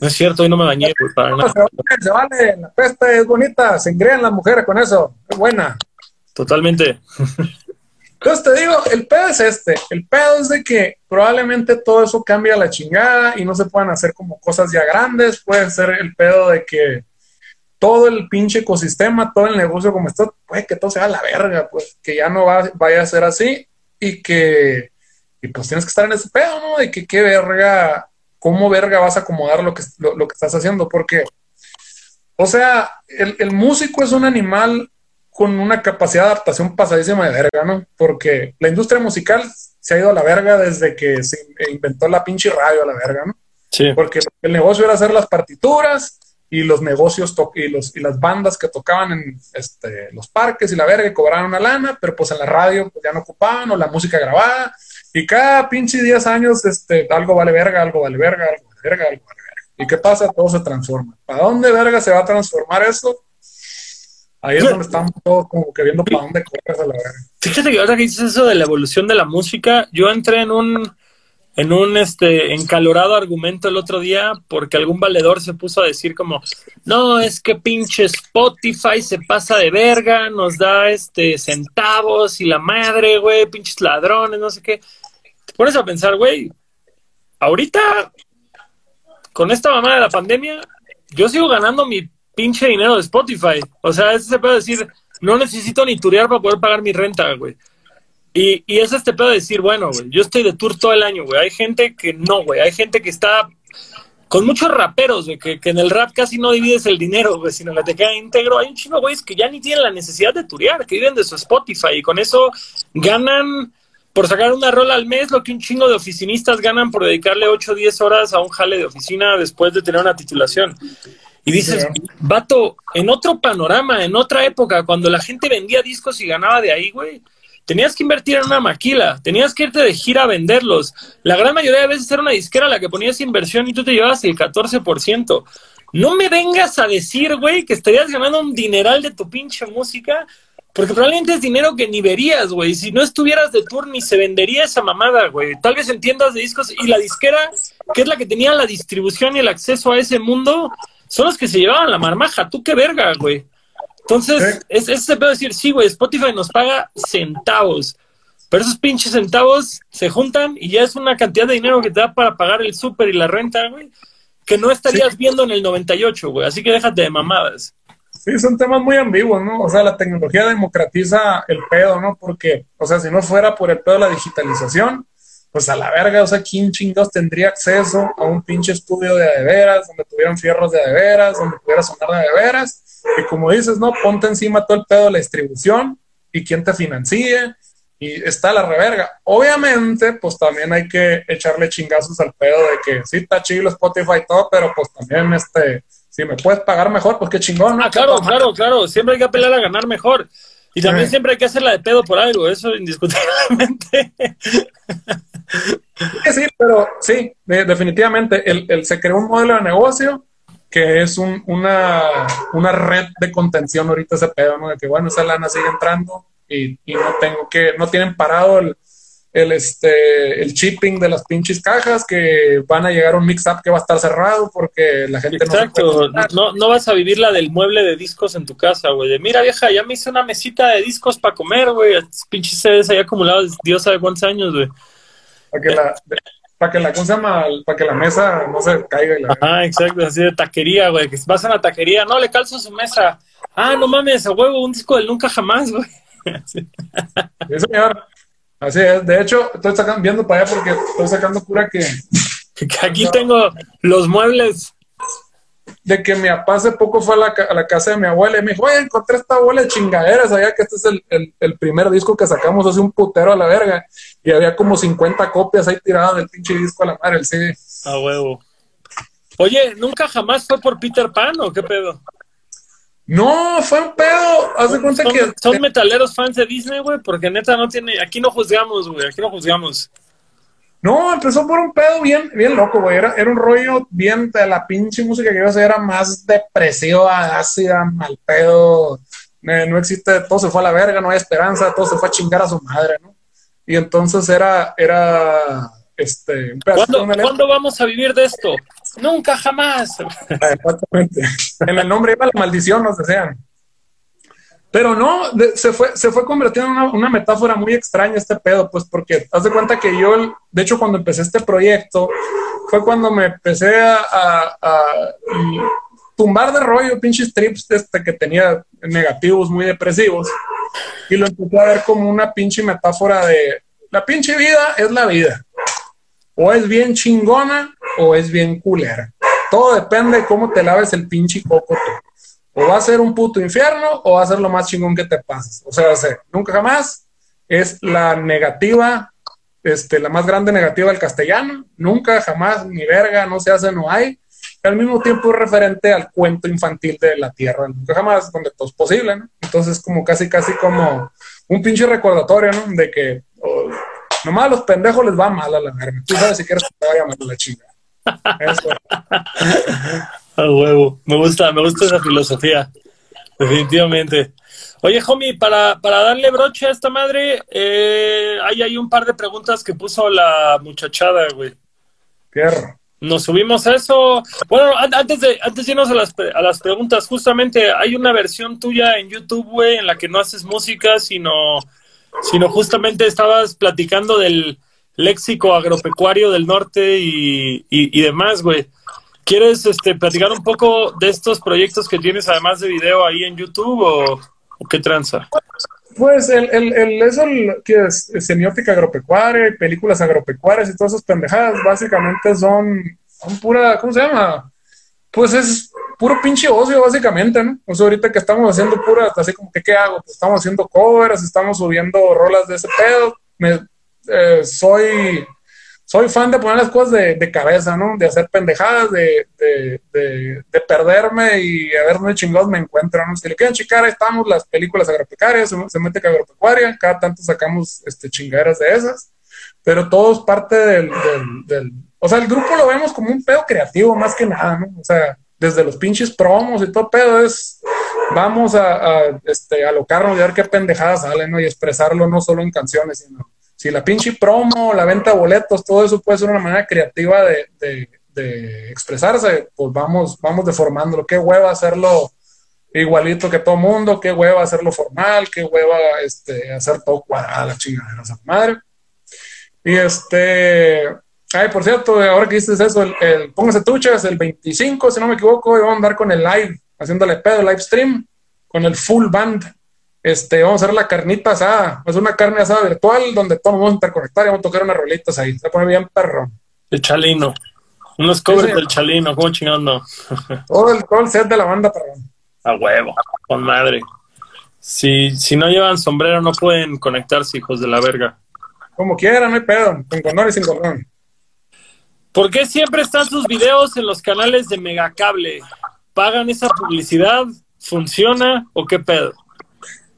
No es cierto, hoy no me bañé, güey, para nada. Se vale, la peste es bonita, se engrían las mujeres con eso, es buena. Totalmente. Entonces te digo, el pedo es este, el pedo es de que probablemente todo eso cambie a la chingada y no se puedan hacer como cosas ya grandes, puede ser el pedo de que todo el pinche ecosistema, todo el negocio como está, puede que todo sea a la verga, pues que ya no va, vaya a ser así y que, pues tienes que estar en ese pedo, ¿no? De que qué verga, cómo verga vas a acomodar lo que, lo, que estás haciendo, porque, o sea, el músico es un animal con una capacidad de adaptación pasadísima de verga, ¿no? Porque la industria musical se ha ido a la verga desde que se inventó la pinche radio a la verga, ¿no? Sí. Porque el negocio era hacer las partituras y los negocios y, los, y las bandas que tocaban en este, los parques y la verga y cobraban una lana, pero pues en la radio pues, ya no ocupaban o la música grabada y cada pinche 10 años este, algo vale verga, algo vale verga, algo vale verga, algo vale verga. ¿Y qué pasa? Todo se transforma. ¿Para dónde verga se va a transformar eso? Ahí es donde estamos todos como que viendo para dónde corres a la verga. Fíjate que ahora que dices eso de la evolución de la música, yo entré en un en un este encalorado argumento el otro día porque algún valedor se puso a decir como no es que pinche Spotify se pasa de verga nos da este centavos y la madre güey pinches ladrones no sé qué te pones a pensar güey ahorita con esta mamá de la pandemia yo sigo ganando mi pinche dinero de Spotify. O sea, ese se puede decir, no necesito ni turear para poder pagar mi renta, güey. Y, y es este pedo de decir, bueno, güey, yo estoy de tour todo el año, güey. Hay gente que no, güey. Hay gente que está con muchos raperos, güey, que, en el rap casi no divides el dinero, güey, sino que te queda íntegro. Hay un chingo, güey, que ya ni tienen la necesidad de turear, que viven de su Spotify y con eso ganan por sacar una rola al mes lo que un chingo de oficinistas ganan por dedicarle 8 o 10 horas a un jale de oficina después de tener una titulación. Y dices, vato, en otro panorama, en otra época, cuando la gente vendía discos y ganaba de ahí, güey, tenías que invertir en una maquila, tenías que irte de gira a venderlos. La gran mayoría de veces era una disquera la que ponías inversión y tú te llevabas el 14%. No me vengas a decir, güey, que estarías ganando un dineral de tu pinche música, porque probablemente es dinero que ni verías, güey. Si no estuvieras de tour, ni se vendería esa mamada, güey. Tal vez en tiendas de discos y la disquera, que es la que tenía la distribución y el acceso a ese mundo, son los que se llevaban la marmaja. Tú qué verga, güey. Entonces, es, es ese decir, sí, güey, Spotify nos paga centavos. Pero esos pinches centavos se juntan y ya es una cantidad de dinero que te da para pagar el súper y la renta, güey, que no estarías viendo en el 98, güey. Así que déjate de mamadas. Sí, son temas muy ambiguos, ¿no? O sea, la tecnología democratiza el pedo, ¿no? Porque, o sea, si no fuera por el pedo de la digitalización, pues a la verga, o sea, ¿quién chingados tendría acceso a un pinche estudio de adeveras, donde tuvieran fierros de adeveras, donde pudiera sonar de adeveras? Y como dices, ¿no? Ponte encima todo el pedo de la distribución y quién te financie y está la reverga. Obviamente, pues también hay que echarle chingazos al pedo de que sí está chido Spotify y todo, pero pues también este, si me puedes pagar mejor, pues qué chingón, ¿no? Ah, claro, claro, claro, siempre hay que apelar a ganar mejor. Y también siempre hay que hacerla de pedo por algo, eso indiscutiblemente. Sí, pero sí, definitivamente. El, se creó un modelo de negocio que es una, una red de contención ahorita ese pedo, ¿no? De que, bueno, esa lana sigue entrando y, y no tengo que, no tienen parado el, el, este, el shipping de las pinches cajas, que van a llegar un mix-up que va a estar cerrado porque la gente Exacto. no no, vas a vivir la del mueble de discos en tu casa, güey. De, mira, vieja, ya me hice una mesita de discos para comer, güey. Pinches sedes ahí acumulados, Dios sabe cuántos años, güey. Para que la... Para que la, Para que la mesa no se caiga. Ah, exacto, así de taquería, güey. Que vas a la taquería, no, le calzo su mesa. Ah, no mames, a huevo, un disco del nunca jamás, güey. Sí, señor. Así es, de hecho, estoy sacando, viendo para allá porque estoy sacando cura que... que aquí tengo los muebles. De que mi papá hace poco fue a la, casa de mi abuela y me dijo, oye, encontré esta bola de chingaderas, sabía que este es el, el, primer disco que sacamos hace un putero a la verga, y había como 50 copias ahí tiradas del pinche disco a la madre, el CD. A huevo. Oye, ¿nunca jamás fue por Peter Pan o qué pedo? No, fue un pedo. Haz de cuenta que. Son metaleros fans de Disney, güey, porque neta no tiene. Aquí no juzgamos, güey, aquí no juzgamos. No, empezó por un pedo bien, bien loco, güey. Era, era un rollo bien de la pinche música que iba a hacer, era más depresiva, ácida, mal pedo. no existe, todo se fue a la verga, no hay esperanza, todo se fue a chingar a su madre, ¿no? Y entonces era, era, este. ¿Cuándo, vamos a vivir de esto? Nunca, jamás. Exactamente. en el nombre iba la maldición, nos desean. Pero no, se, fue, se fue convirtiendo en una, metáfora muy extraña este pedo, pues porque haz de cuenta que yo, de hecho, cuando empecé este proyecto, fue cuando me empecé a, tumbar de rollo pinches trips este, que tenía negativos, muy depresivos, y lo empecé a ver como una pinche metáfora de la pinche vida es la vida. O es bien chingona o es bien culera. Todo depende de cómo te laves el pinche coco o va a ser un puto infierno o va a ser lo más chingón que te pases. O sea, nunca jamás es la negativa, este, la más grande negativa del castellano. Nunca jamás, ni verga, no se hace, no hay. al mismo tiempo es referente al cuento infantil de la tierra. Nunca jamás, donde todo es posible, ¿no? Entonces, como casi, casi como un pinche recordatorio, ¿no? De que oh, nomás a los pendejos les va mal a la verga. Tú sabes si quieres que te vaya mal a la chinga. Eso. A huevo. Me gusta, me gusta esa filosofía. Definitivamente. Oye, homie, para, para darle broche a esta madre, eh, hay, hay un par de preguntas que puso la muchachada, güey. Pierro. Nos subimos a eso. Bueno, antes de, antes de irnos a las, a las preguntas, justamente hay una versión tuya en YouTube, güey, en la que no haces música, sino, sino justamente estabas platicando del léxico agropecuario del norte y, y demás, güey. ¿Quieres este, platicar un poco de estos proyectos que tienes además de video ahí en YouTube o, qué tranza? Pues el, el, el eso que es, semiótica agropecuaria, películas agropecuarias y todas esas pendejadas, básicamente son, son pura, ¿cómo se llama? Pues es puro pinche ocio, básicamente, ¿no? O sea, ahorita que estamos haciendo pura, así como que, ¿qué hago? Pues estamos haciendo covers, estamos subiendo rolas de ese pedo. Me, eh, soy soy fan de poner las cosas de, cabeza, ¿no? De hacer pendejadas, de, perderme y a ver dónde chingados me encuentro, ¿no? Si le quieren chicar, ahí estamos las películas agropecuarias, se, mete que agropecuaria, cada tanto sacamos este, chingaderas de esas, pero todo parte del, O sea, el grupo lo vemos como un pedo creativo más que nada, ¿no? O sea, desde los pinches promos y todo pedo es... Vamos a, a este, alocarnos y a ver qué pendejadas salen, ¿no? Y expresarlo no solo en canciones, sino si la pinche promo, la venta de boletos, todo eso puede ser una manera creativa de, expresarse, pues vamos, vamos deformándolo. Qué hueva hacerlo igualito que todo mundo, qué hueva hacerlo formal, qué hueva este, hacer todo cuadrado, la chingada esa madre. Y este, ay, por cierto, ahora que dices eso, el, póngase tuchas, el 25, si no me equivoco, vamos a andar con el live, haciéndole pedo, live stream, con el full band este, vamos a hacer la carnita asada. Es una carne asada virtual donde todos vamos a interconectar y vamos a tocar unas rolitas ahí. Se pone bien perro. El chalino. Unos covers del chalino, ¿cómo chingando? todo, el, todo el set de la banda, perrón. A huevo, con madre. Si, si no llevan sombrero, no pueden conectarse, hijos de la verga. Como quieran, no hay pedo. Con condón y sin condón. ¿Por qué siempre están sus videos en los canales de Megacable? ¿Pagan esa publicidad? ¿Funciona o qué pedo?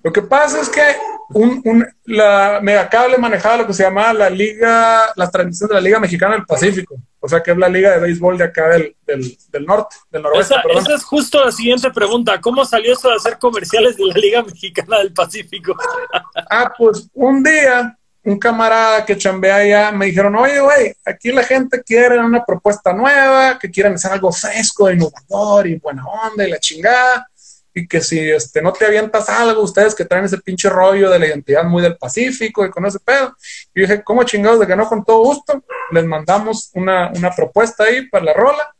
Lo que pasa es que un, un, la Megacable manejaba lo que se llamaba la Liga, las transmisiones de la Liga Mexicana del Pacífico, o sea que es la Liga de béisbol de acá del, del, del norte, del noroeste. Esa, esa, es justo la siguiente pregunta, ¿cómo salió eso de hacer comerciales de la Liga Mexicana del Pacífico? ah, pues un día un camarada que chambea allá me dijeron, oye, güey, aquí la gente quiere una propuesta nueva, que quieren hacer algo fresco, innovador y buena onda y la chingada y que si este, no te avientas algo, ustedes que traen ese pinche rollo de la identidad muy del Pacífico y con ese pedo. Y dije, ¿cómo chingados de que no con todo gusto? Les mandamos una, una propuesta ahí para la rola.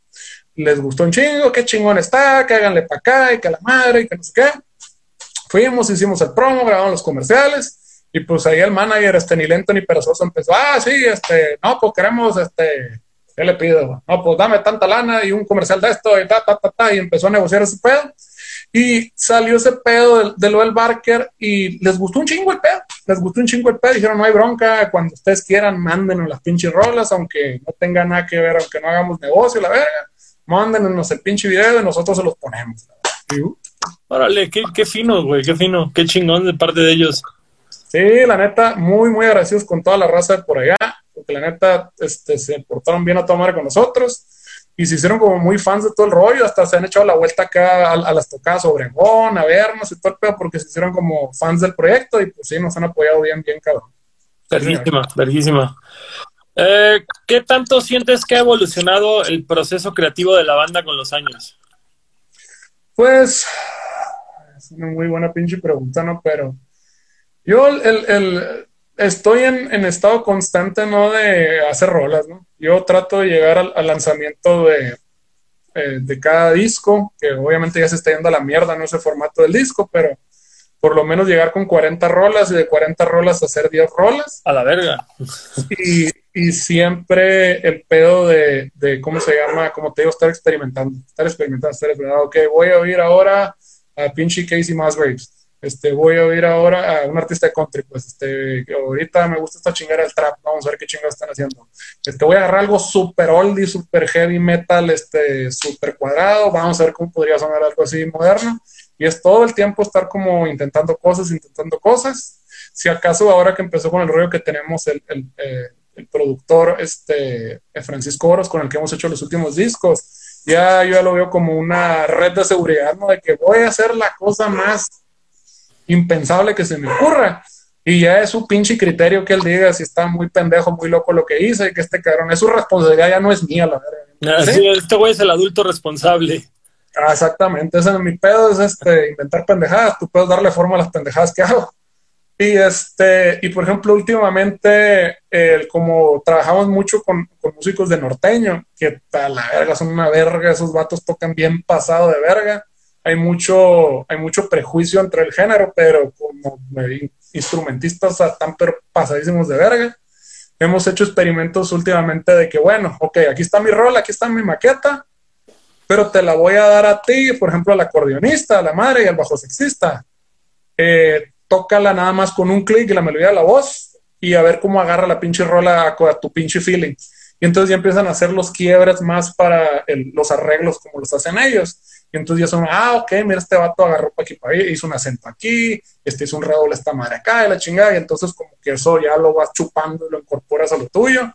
Les gustó un chingo, qué chingón está, que háganle para acá y que la madre y que no sé qué. Fuimos, hicimos el promo, grabamos los comerciales y pues ahí el manager, este, ni lento ni perezoso, empezó, ah, sí, este, no, pues queremos, este, ¿qué le pido? No, pues dame tanta lana y un comercial de esto y ta, ta, ta, ta, y empezó a negociar ese pedo. Y salió ese pedo de, lo del Barker y les gustó un chingo el pedo. Les gustó un chingo el pedo. Dijeron, no hay bronca, cuando ustedes quieran, mándenos las pinches rolas, aunque no tenga nada que ver, aunque no hagamos negocio, la verga. Mándenos el pinche video y nosotros se los ponemos. Órale, qué, qué fino, güey, qué fino, qué chingón de parte de ellos. Sí, la neta, muy, muy agradecidos con toda la raza de por allá, porque la neta este, se portaron bien a tomar con nosotros y se hicieron como muy fans de todo el rollo, hasta se han echado la vuelta acá a, las tocadas Obregón, a vernos y todo el pedo, porque se hicieron como fans del proyecto y pues sí, nos han apoyado bien, bien cabrón. Verguísima, verguísima. Eh, ¿Qué tanto sientes que ha evolucionado el proceso creativo de la banda con los años? Pues, es una muy buena pinche pregunta, ¿no? Pero yo el, estoy en, estado constante, ¿no? De hacer rolas, ¿no? Yo trato de llegar al, lanzamiento de, eh, de cada disco, que obviamente ya se está yendo a la mierda, no ese formato del disco, pero por lo menos llegar con 40 rolas y de 40 rolas hacer 10 rolas. A la verga. Y, y siempre el pedo de, de, ¿cómo se llama? Como te digo, estar experimentando, estar experimentando, estar experimentando. Ok, voy a oír ahora a pinche Casey Musgraves este, voy a oír ahora a un artista de country, pues este, ahorita me gusta esta chingada del trap, vamos a ver qué chingados están haciendo. Este, voy a agarrar algo super oldie, super heavy metal, este, super cuadrado, vamos a ver cómo podría sonar algo así moderno. Y es todo el tiempo estar como intentando cosas, intentando cosas. Si acaso ahora que empezó con el rollo que tenemos el, el, eh, el productor este, Francisco Oros, con el que hemos hecho los últimos discos, ya yo ya lo veo como una red de seguridad, ¿no? De que voy a hacer la cosa más impensable que se me ocurra. Y ya es su pinche criterio que él diga si está muy pendejo, muy loco lo que hizo y que este cabrón es su responsabilidad, ya no es mía, la verdad. ¿Sí? este güey es el adulto responsable. Ah, exactamente, ese es mi pedo, es este, inventar pendejadas, tú puedes darle forma a las pendejadas que hago. Y este, y por ejemplo, últimamente, como trabajamos mucho con, con, músicos de norteño, que a la verga son una verga, esos vatos tocan bien pasado de verga hay mucho, hay mucho prejuicio entre el género, pero como instrumentistas tan pasadísimos de verga, hemos hecho experimentos últimamente de que, bueno, ok, aquí está mi rol, aquí está mi maqueta, pero te la voy a dar a ti, por ejemplo, al acordeonista, a la madre y al bajo sexista. Eh, tócala nada más con un clic y la melodía de la voz y a ver cómo agarra la pinche rola a, tu pinche feeling. Y entonces ya empiezan a hacer los quiebres más para los arreglos como los hacen ellos. Y entonces ya son, ah, ok, mira, este vato agarró para aquí, para ahí, hizo un acento aquí, este hizo un redoble esta madre acá, y la chingada, y entonces como que eso ya lo vas chupando y lo incorporas a lo tuyo.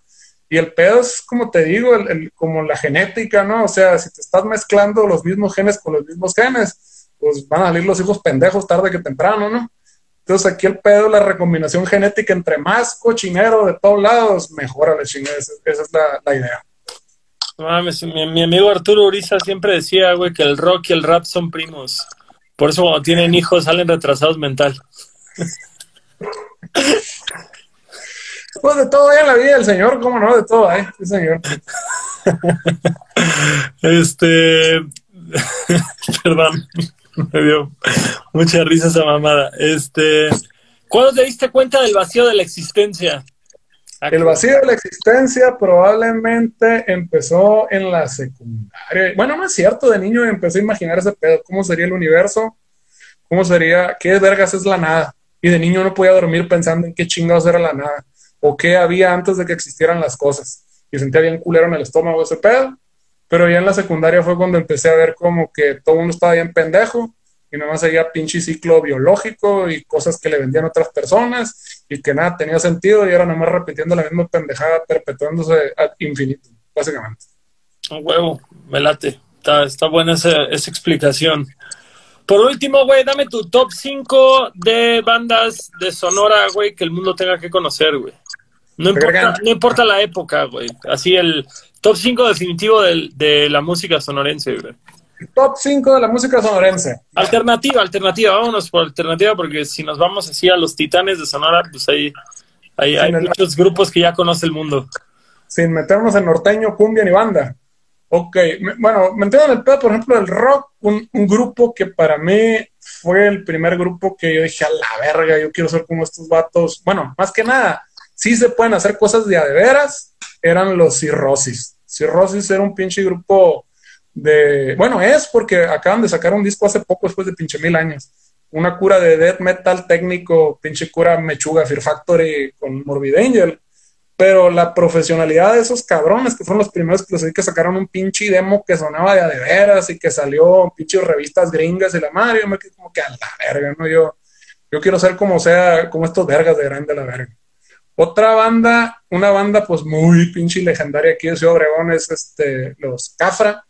Y el pedo es, como te digo, el, como la genética, ¿no? O sea, si te estás mezclando los mismos genes con los mismos genes, pues van a salir los hijos pendejos tarde que temprano, ¿no? Entonces aquí el pedo, la recombinación genética entre más cochinero de todos lados, mejora la chingada. Esa, es la idea mi, amigo Arturo Uriza siempre decía, güey, que el rock y el rap son primos. Por eso cuando tienen hijos salen retrasados mental. Pues de todo hay en la vida del señor, ¿cómo no? De todo hay, sí, señor. este. Perdón, me dio mucha risa esa mamada. Este. ¿Cuándo te diste cuenta del vacío de la existencia? El vacío de la existencia probablemente empezó en la secundaria. Bueno, no es cierto, de niño empecé a imaginar ese pedo, cómo sería el universo, cómo sería, qué vergas es la nada. Y de niño no podía dormir pensando en qué chingados era la nada, o qué había antes de que existieran las cosas. Y sentía bien culero en el estómago ese pedo. Pero ya en la secundaria fue cuando empecé a ver como que todo el mundo estaba bien pendejo y nomás seguía pinche ciclo biológico y cosas que le vendían otras personas y que nada tenía sentido y era nomás repitiendo la misma pendejada, perpetuándose infinito, básicamente. Un huevo, me late. Está, está buena esa, esa explicación. Por último, güey, dame tu top 5 de bandas de Sonora, güey, que el mundo tenga que conocer, güey. No importa, no importa la época, güey. Así el top 5 definitivo de, de la música sonorense, güey. Top 5 de la música sonorense. Alternativa, alternativa. Vámonos por alternativa porque si nos vamos así a los titanes de Sonora, pues hay, hay, muchos grupos que ya conoce el mundo. Sin meternos en norteño, cumbia ni banda. Ok, bueno, me entiendo en el pedo, por ejemplo, el rock, un, grupo que para mí fue el primer grupo que yo dije, a la verga, yo quiero ser como estos vatos. Bueno, más que nada, sí se pueden hacer cosas de a de veras, eran los cirrosis Cirrosis era un pinche grupo de. Bueno, es porque acaban de sacar un disco hace poco, después de pinche mil años. Una cura de death metal técnico, pinche cura mechuga, Fear Factory con Morbid Angel. Pero la profesionalidad de esos cabrones, que fueron los primeros que los que sacaron un pinche demo que sonaba de a de veras y que salió en pinches revistas gringas y la madre, yo me quedé como que a la verga, ¿no? Yo, yo quiero ser como sea, como estos vergas de grande la verga. Otra banda, una banda pues muy pinche legendaria aquí de Ciudad Obregón es este, los Cafra,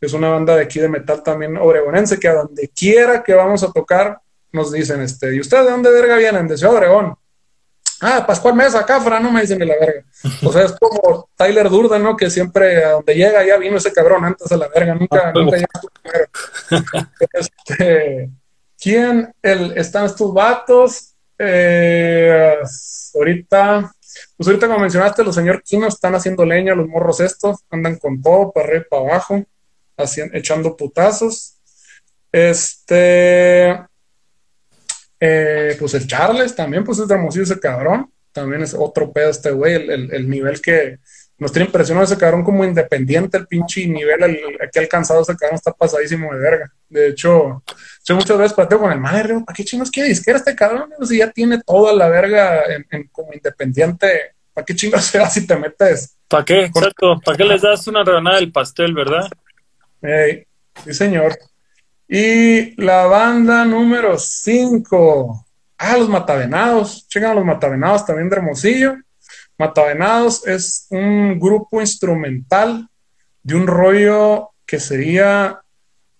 que es una banda de aquí de metal también obregonense, que a donde quiera que vamos a tocar nos dicen, este, ¿y ustedes de dónde verga vienen? De Ciudad Obregón. Ah, Pascual Mesa, Cafra, no me dicen de la verga. O sea, es como Tyler Durden, ¿no? Que siempre a donde llega ya vino ese cabrón antes de la verga, nunca, Ah, nunca llega este, ¿Quién el, están estos vatos? Eh, ahorita, pues ahorita como mencionaste, los señor Kino están haciendo leña, los morros estos, andan con todo, para arriba y para abajo, haciendo, echando putazos. Este, eh, pues el Charles también, pues es hermosillo ese cabrón, también es otro pedo este güey, el, el, el nivel que nos tiene impresionado ese cabrón como independiente, el pinche nivel el, que ha alcanzado ese cabrón está pasadísimo de verga. De hecho, yo muchas veces plateo con el madre, ¿para qué chingos quiere disquera este cabrón? Si ya tiene toda la verga en, en como independiente, ¿para qué chingos se si te metes? ¿Para qué? Exacto, ¿para qué les das una rebanada del pastel, verdad? Hey, sí, señor. Y la banda número 5. Ah, los Matavenados. Checan los Matavenados también de Hermosillo. Matavenados es un grupo instrumental de un rollo que sería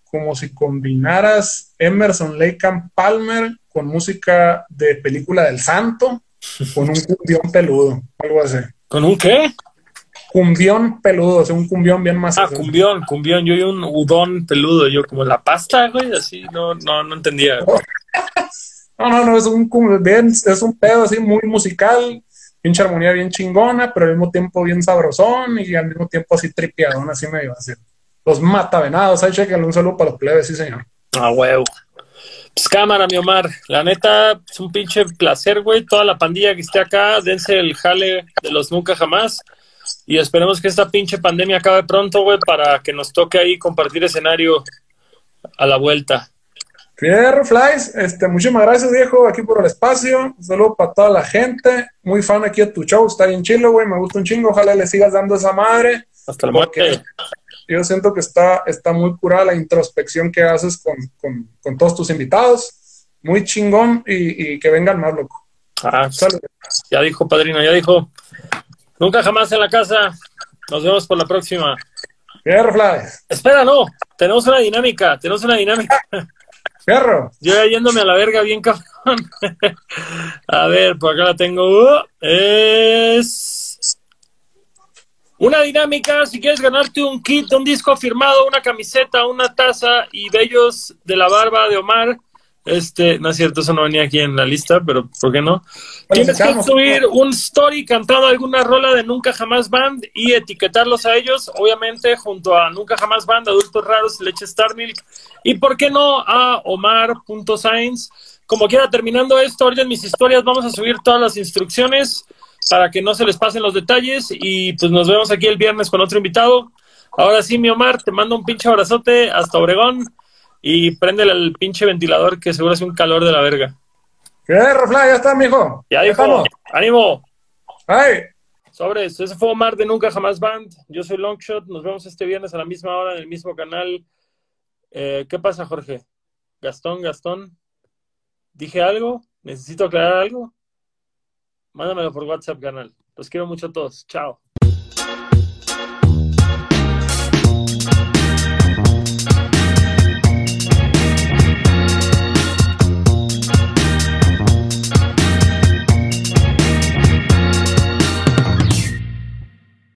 como si combinaras Emerson Lake and Palmer con música de película del santo con un cumbión peludo, algo así. ¿Con un qué? Cumbión peludo, o sea, un cumbión bien más. Ah, cumbión, cumbión. Yo y un udón peludo, yo como la pasta, güey, así, no, no, no entendía. No, no, no, es un, bien, es un pedo así muy musical, pinche armonía bien chingona, pero al mismo tiempo bien sabrosón y al mismo tiempo así tripiadón, así medio así. Los mata venados, ahí chequen, un saludo para los plebes, sí señor. Ah, huevo. Pues cámara, mi Omar. La neta, es un pinche placer, güey. Toda la pandilla que esté acá, dense el jale de los nunca jamás. Y esperemos que esta pinche pandemia acabe pronto, güey, para que nos toque ahí compartir escenario a la vuelta. Fierro Flies, este, muchísimas gracias, viejo, aquí por el espacio. Un saludo para toda la gente. Muy fan aquí de tu show, está bien chilo, güey. Me gusta un chingo. Ojalá le sigas dando esa madre. Hasta la muerte. Yo siento que está, está muy curada la introspección que haces con, con, con todos tus invitados. Muy chingón y, y que vengan más, loco. Ah. Ya dijo, padrino, ya dijo. Nunca jamás en la casa. Nos vemos por la próxima. Fierro Flies. Espera, no. Tenemos una dinámica. Tenemos una dinámica. Fierro. Yo ya yéndome a la verga bien cabrón. a ver, por acá la tengo. Es una dinámica. Si quieres ganarte un kit, un disco firmado, una camiseta, una taza y bellos de la barba de Omar. Este, no es cierto, eso no venía aquí en la lista, pero ¿por qué no? Tienes que subir un story cantando alguna rola de Nunca Jamás Band y etiquetarlos a ellos, obviamente, junto a Nunca Jamás Band, Adultos Raros, Leche Star Milk, y por qué no a Omar.science. Como quiera, terminando esto, ahorita en mis historias vamos a subir todas las instrucciones para que no se les pasen los detalles y pues nos vemos aquí el viernes con otro invitado. Ahora sí, mi Omar, te mando un pinche abrazote hasta Obregón y préndele al pinche ventilador que seguro hace un calor de la verga. Fierro, Fly, ya está, mijo. Ya dijo, Estamos. ánimo. Ay. Sobres, ese fue Omar de Nunca Jamás Band. Yo soy Longshot. Nos vemos este viernes a la misma hora en el mismo canal. Eh, ¿Qué pasa, Jorge? Gastón, Gastón. ¿Dije algo? ¿Necesito aclarar algo? Mándamelo por WhatsApp, canal. Los quiero mucho a todos. Chao.